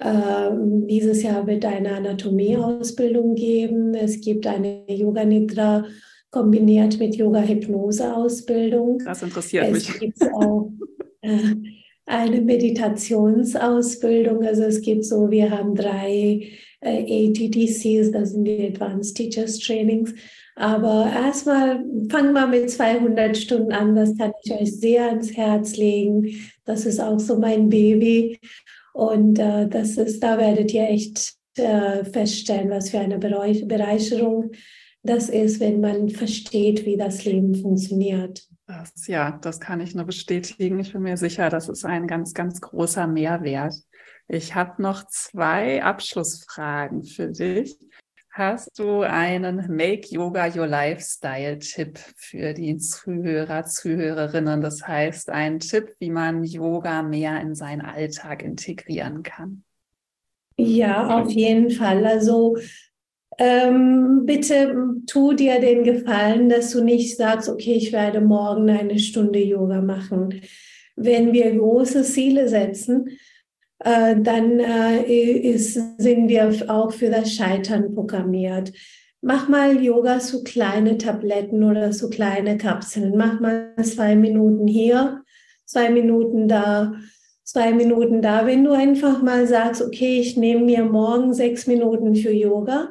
Ähm, dieses Jahr wird eine Anatomieausbildung geben. Es gibt eine Yoga Nidra kombiniert mit Yoga-Hypnose-Ausbildung. Das interessiert es mich. Gibt auch äh, eine Meditationsausbildung. Also es gibt so, wir haben drei äh, ATTCs, das sind die Advanced Teachers Trainings. Aber erstmal fangen wir mit 200 Stunden an, das kann ich euch sehr ans Herz legen. Das ist auch so mein Baby. Und äh, das ist, da werdet ihr echt äh, feststellen, was für eine Bereicherung das ist, wenn man versteht, wie das Leben funktioniert. Das, ja, das kann ich nur bestätigen. Ich bin mir sicher, das ist ein ganz, ganz großer Mehrwert. Ich habe noch zwei Abschlussfragen für dich. Hast du einen Make Yoga Your Lifestyle Tipp für die Zuhörer, Zuhörerinnen? Das heißt, ein Tipp, wie man Yoga mehr in seinen Alltag integrieren kann. Ja, auf jeden Fall. Also ähm, bitte tu dir den Gefallen, dass du nicht sagst, okay, ich werde morgen eine Stunde Yoga machen. Wenn wir große Ziele setzen, äh, dann äh, ist, sind wir auch für das Scheitern programmiert. Mach mal Yoga zu kleine Tabletten oder zu kleine Kapseln. Mach mal zwei Minuten hier, zwei Minuten da, zwei Minuten da. Wenn du einfach mal sagst, okay, ich nehme mir morgen sechs Minuten für Yoga,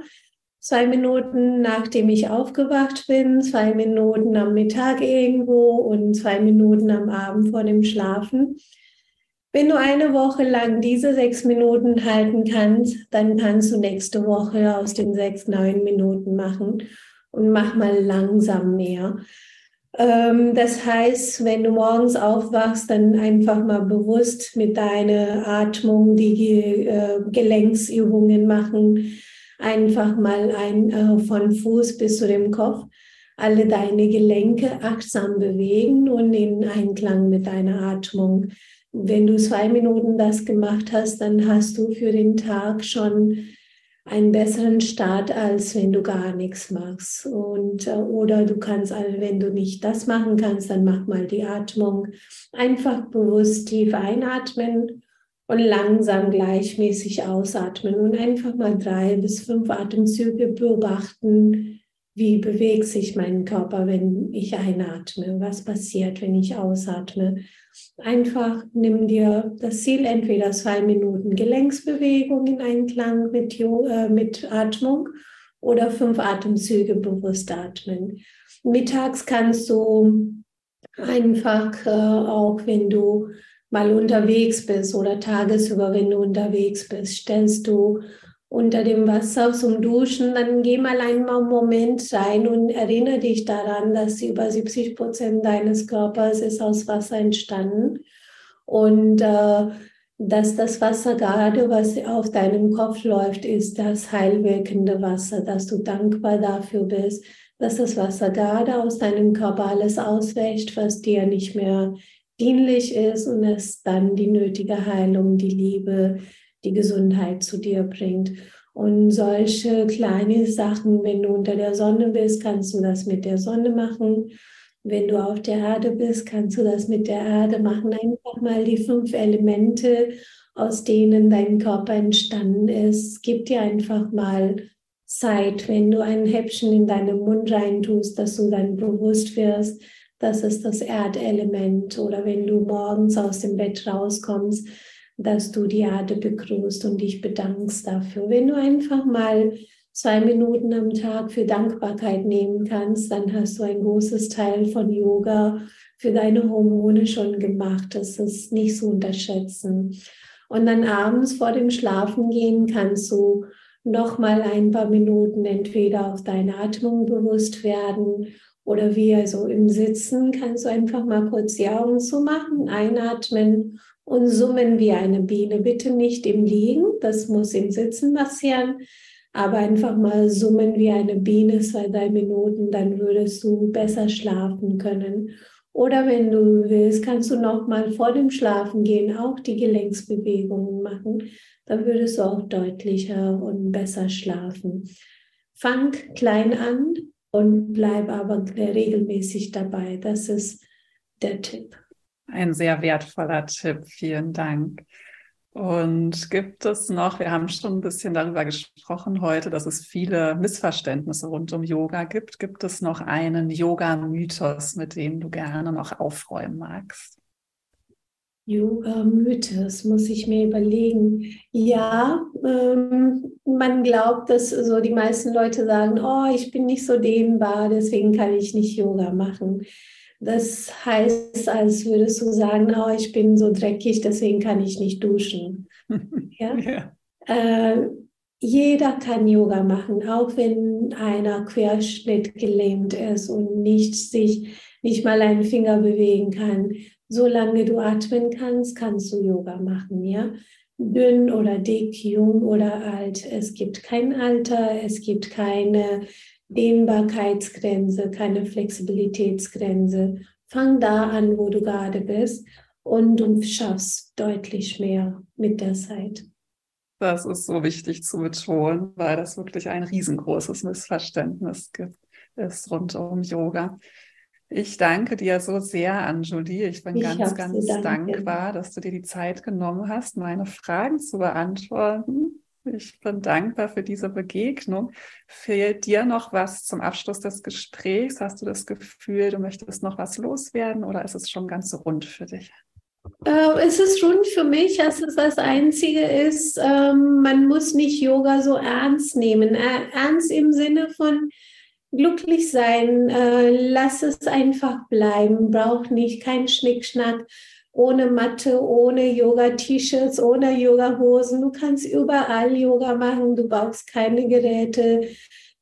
zwei Minuten nachdem ich aufgewacht bin, zwei Minuten am Mittag irgendwo und zwei Minuten am Abend vor dem Schlafen. Wenn du eine Woche lang diese sechs Minuten halten kannst, dann kannst du nächste Woche aus den sechs neun Minuten machen und mach mal langsam mehr. Ähm, das heißt, wenn du morgens aufwachst, dann einfach mal bewusst mit deiner Atmung die äh, Gelenksübungen machen. Einfach mal ein, äh, von Fuß bis zu dem Kopf alle deine Gelenke achtsam bewegen und in Einklang mit deiner Atmung wenn du zwei Minuten das gemacht hast, dann hast du für den Tag schon einen besseren Start, als wenn du gar nichts machst. Und, äh, oder du kannst, wenn du nicht das machen kannst, dann mach mal die Atmung. Einfach bewusst tief einatmen und langsam gleichmäßig ausatmen und einfach mal drei bis fünf Atemzüge beobachten. Wie bewegt sich mein Körper, wenn ich einatme? Was passiert, wenn ich ausatme? Einfach nimm dir das Ziel, entweder zwei Minuten Gelenksbewegung in Einklang mit, äh, mit Atmung oder fünf Atemzüge bewusst atmen. Mittags kannst du einfach äh, auch, wenn du mal unterwegs bist oder tagesüber, wenn du unterwegs bist, stellst du unter dem Wasser zum Duschen, dann geh mal einmal einen Moment rein und erinnere dich daran, dass über 70 Prozent deines Körpers ist aus Wasser entstanden und äh, dass das Wasser gerade, was auf deinem Kopf läuft, ist das heilwirkende Wasser, dass du dankbar dafür bist, dass das Wasser gerade aus deinem Körper alles auswäscht, was dir nicht mehr dienlich ist und es dann die nötige Heilung, die Liebe, die Gesundheit zu dir bringt. Und solche kleine Sachen, wenn du unter der Sonne bist, kannst du das mit der Sonne machen. Wenn du auf der Erde bist, kannst du das mit der Erde machen. Einfach mal die fünf Elemente, aus denen dein Körper entstanden ist. Gib dir einfach mal Zeit, wenn du ein Häppchen in deinen Mund reintust, dass du dann bewusst wirst, das ist das Erdelement. Oder wenn du morgens aus dem Bett rauskommst, dass du die Erde begrüßt und dich bedankst dafür. Wenn du einfach mal zwei Minuten am Tag für Dankbarkeit nehmen kannst, dann hast du ein großes Teil von Yoga für deine Hormone schon gemacht. Das ist nicht zu unterschätzen. Und dann abends vor dem Schlafengehen kannst du noch mal ein paar Minuten entweder auf deine Atmung bewusst werden oder wie also im Sitzen kannst du einfach mal kurz die Augen zu machen, einatmen und summen wie eine Biene. Bitte nicht im Liegen, das muss im Sitzen passieren, aber einfach mal summen wie eine Biene zwei, drei Minuten, dann würdest du besser schlafen können. Oder wenn du willst, kannst du noch mal vor dem Schlafen gehen auch die Gelenksbewegungen machen. Dann würdest du auch deutlicher und besser schlafen. Fang klein an und bleib aber regelmäßig dabei. Das ist der Tipp. Ein sehr wertvoller Tipp. Vielen Dank. Und gibt es noch, wir haben schon ein bisschen darüber gesprochen heute, dass es viele Missverständnisse rund um Yoga gibt. Gibt es noch einen Yoga-Mythos, mit dem du gerne noch aufräumen magst? Yoga-Mythos, muss ich mir überlegen. Ja, ähm, man glaubt, dass so die meisten Leute sagen, oh, ich bin nicht so dehnbar, deswegen kann ich nicht Yoga machen. Das heißt, als würdest du sagen, oh, ich bin so dreckig, deswegen kann ich nicht duschen. ja? ja. Äh, jeder kann Yoga machen, auch wenn einer Querschnitt gelähmt ist und nicht sich nicht mal einen Finger bewegen kann. Solange du atmen kannst, kannst du Yoga machen, ja. Dünn oder dick, jung oder alt. Es gibt kein Alter, es gibt keine Dehnbarkeitsgrenze, keine Flexibilitätsgrenze. Fang da an, wo du gerade bist und du schaffst deutlich mehr mit der Zeit. Das ist so wichtig zu betonen, weil das wirklich ein riesengroßes Missverständnis gibt, ist rund um Yoga. Ich danke dir so sehr, Anjuli. Ich bin ich ganz, ganz dankbar, dass du dir die Zeit genommen hast, meine Fragen zu beantworten. Ich bin dankbar für diese Begegnung. Fehlt dir noch was zum Abschluss des Gesprächs? Hast du das Gefühl, du möchtest noch was loswerden oder ist es schon ganz rund für dich? Äh, es ist rund für mich. Also das Einzige ist, ähm, man muss nicht Yoga so ernst nehmen. Äh, ernst im Sinne von glücklich sein. Äh, lass es einfach bleiben. Braucht nicht kein Schnickschnack ohne Matte, ohne Yoga-T-Shirts, ohne Yoga-Hosen. Du kannst überall Yoga machen. Du brauchst keine Geräte.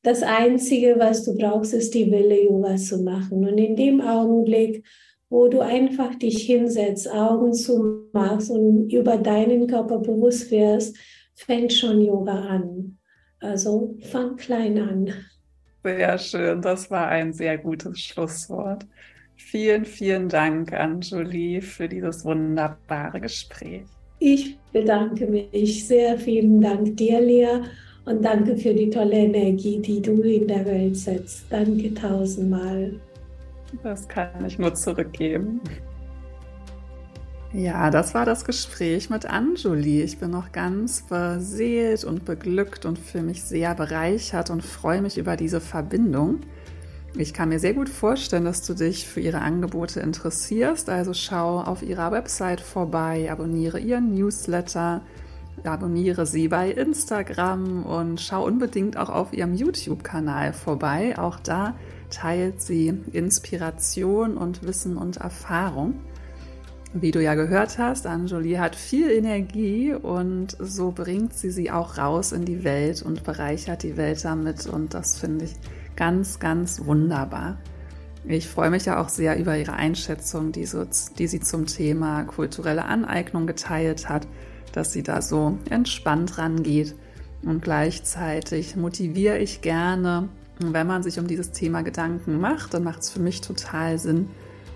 Das Einzige, was du brauchst, ist die Wille, Yoga zu machen. Und in dem Augenblick, wo du einfach dich hinsetzt, Augen zu machst und über deinen Körper bewusst wirst, fängt schon Yoga an. Also fang klein an. Sehr schön, das war ein sehr gutes Schlusswort. Vielen, vielen Dank, Anjuli, für dieses wunderbare Gespräch. Ich bedanke mich sehr. Vielen Dank dir, Lea. Und danke für die tolle Energie, die du in der Welt setzt. Danke tausendmal. Das kann ich nur zurückgeben. Ja, das war das Gespräch mit Anjuli. Ich bin noch ganz beseelt und beglückt und fühle mich sehr bereichert und freue mich über diese Verbindung. Ich kann mir sehr gut vorstellen, dass du dich für ihre Angebote interessierst. Also schau auf ihrer Website vorbei, abonniere ihren Newsletter, abonniere sie bei Instagram und schau unbedingt auch auf ihrem YouTube-Kanal vorbei. Auch da teilt sie Inspiration und Wissen und Erfahrung. Wie du ja gehört hast, Anjoli hat viel Energie und so bringt sie sie auch raus in die Welt und bereichert die Welt damit und das finde ich ganz, ganz wunderbar. Ich freue mich ja auch sehr über ihre Einschätzung, die, so, die sie zum Thema kulturelle Aneignung geteilt hat, dass sie da so entspannt rangeht und gleichzeitig motiviere ich gerne wenn man sich um dieses Thema Gedanken macht, dann macht es für mich total Sinn,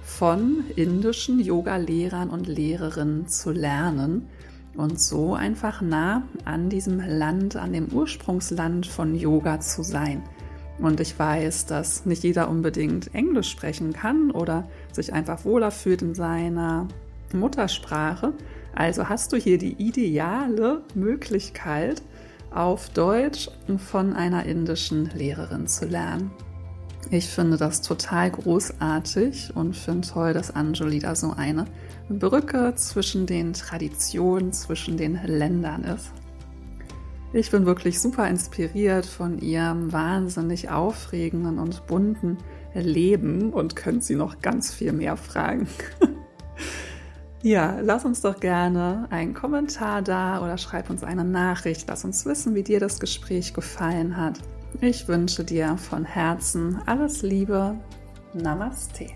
von indischen Yoga-Lehrern und Lehrerinnen zu lernen und so einfach nah an diesem Land, an dem Ursprungsland von Yoga zu sein. Und ich weiß, dass nicht jeder unbedingt Englisch sprechen kann oder sich einfach wohler fühlt in seiner Muttersprache. Also hast du hier die ideale Möglichkeit, auf Deutsch von einer indischen Lehrerin zu lernen. Ich finde das total großartig und finde toll, dass Anjali da so eine Brücke zwischen den Traditionen, zwischen den Ländern ist. Ich bin wirklich super inspiriert von ihrem wahnsinnig aufregenden und bunten Leben und könnte sie noch ganz viel mehr fragen. Ja, lass uns doch gerne einen Kommentar da oder schreib uns eine Nachricht. Lass uns wissen, wie dir das Gespräch gefallen hat. Ich wünsche dir von Herzen alles Liebe. Namaste.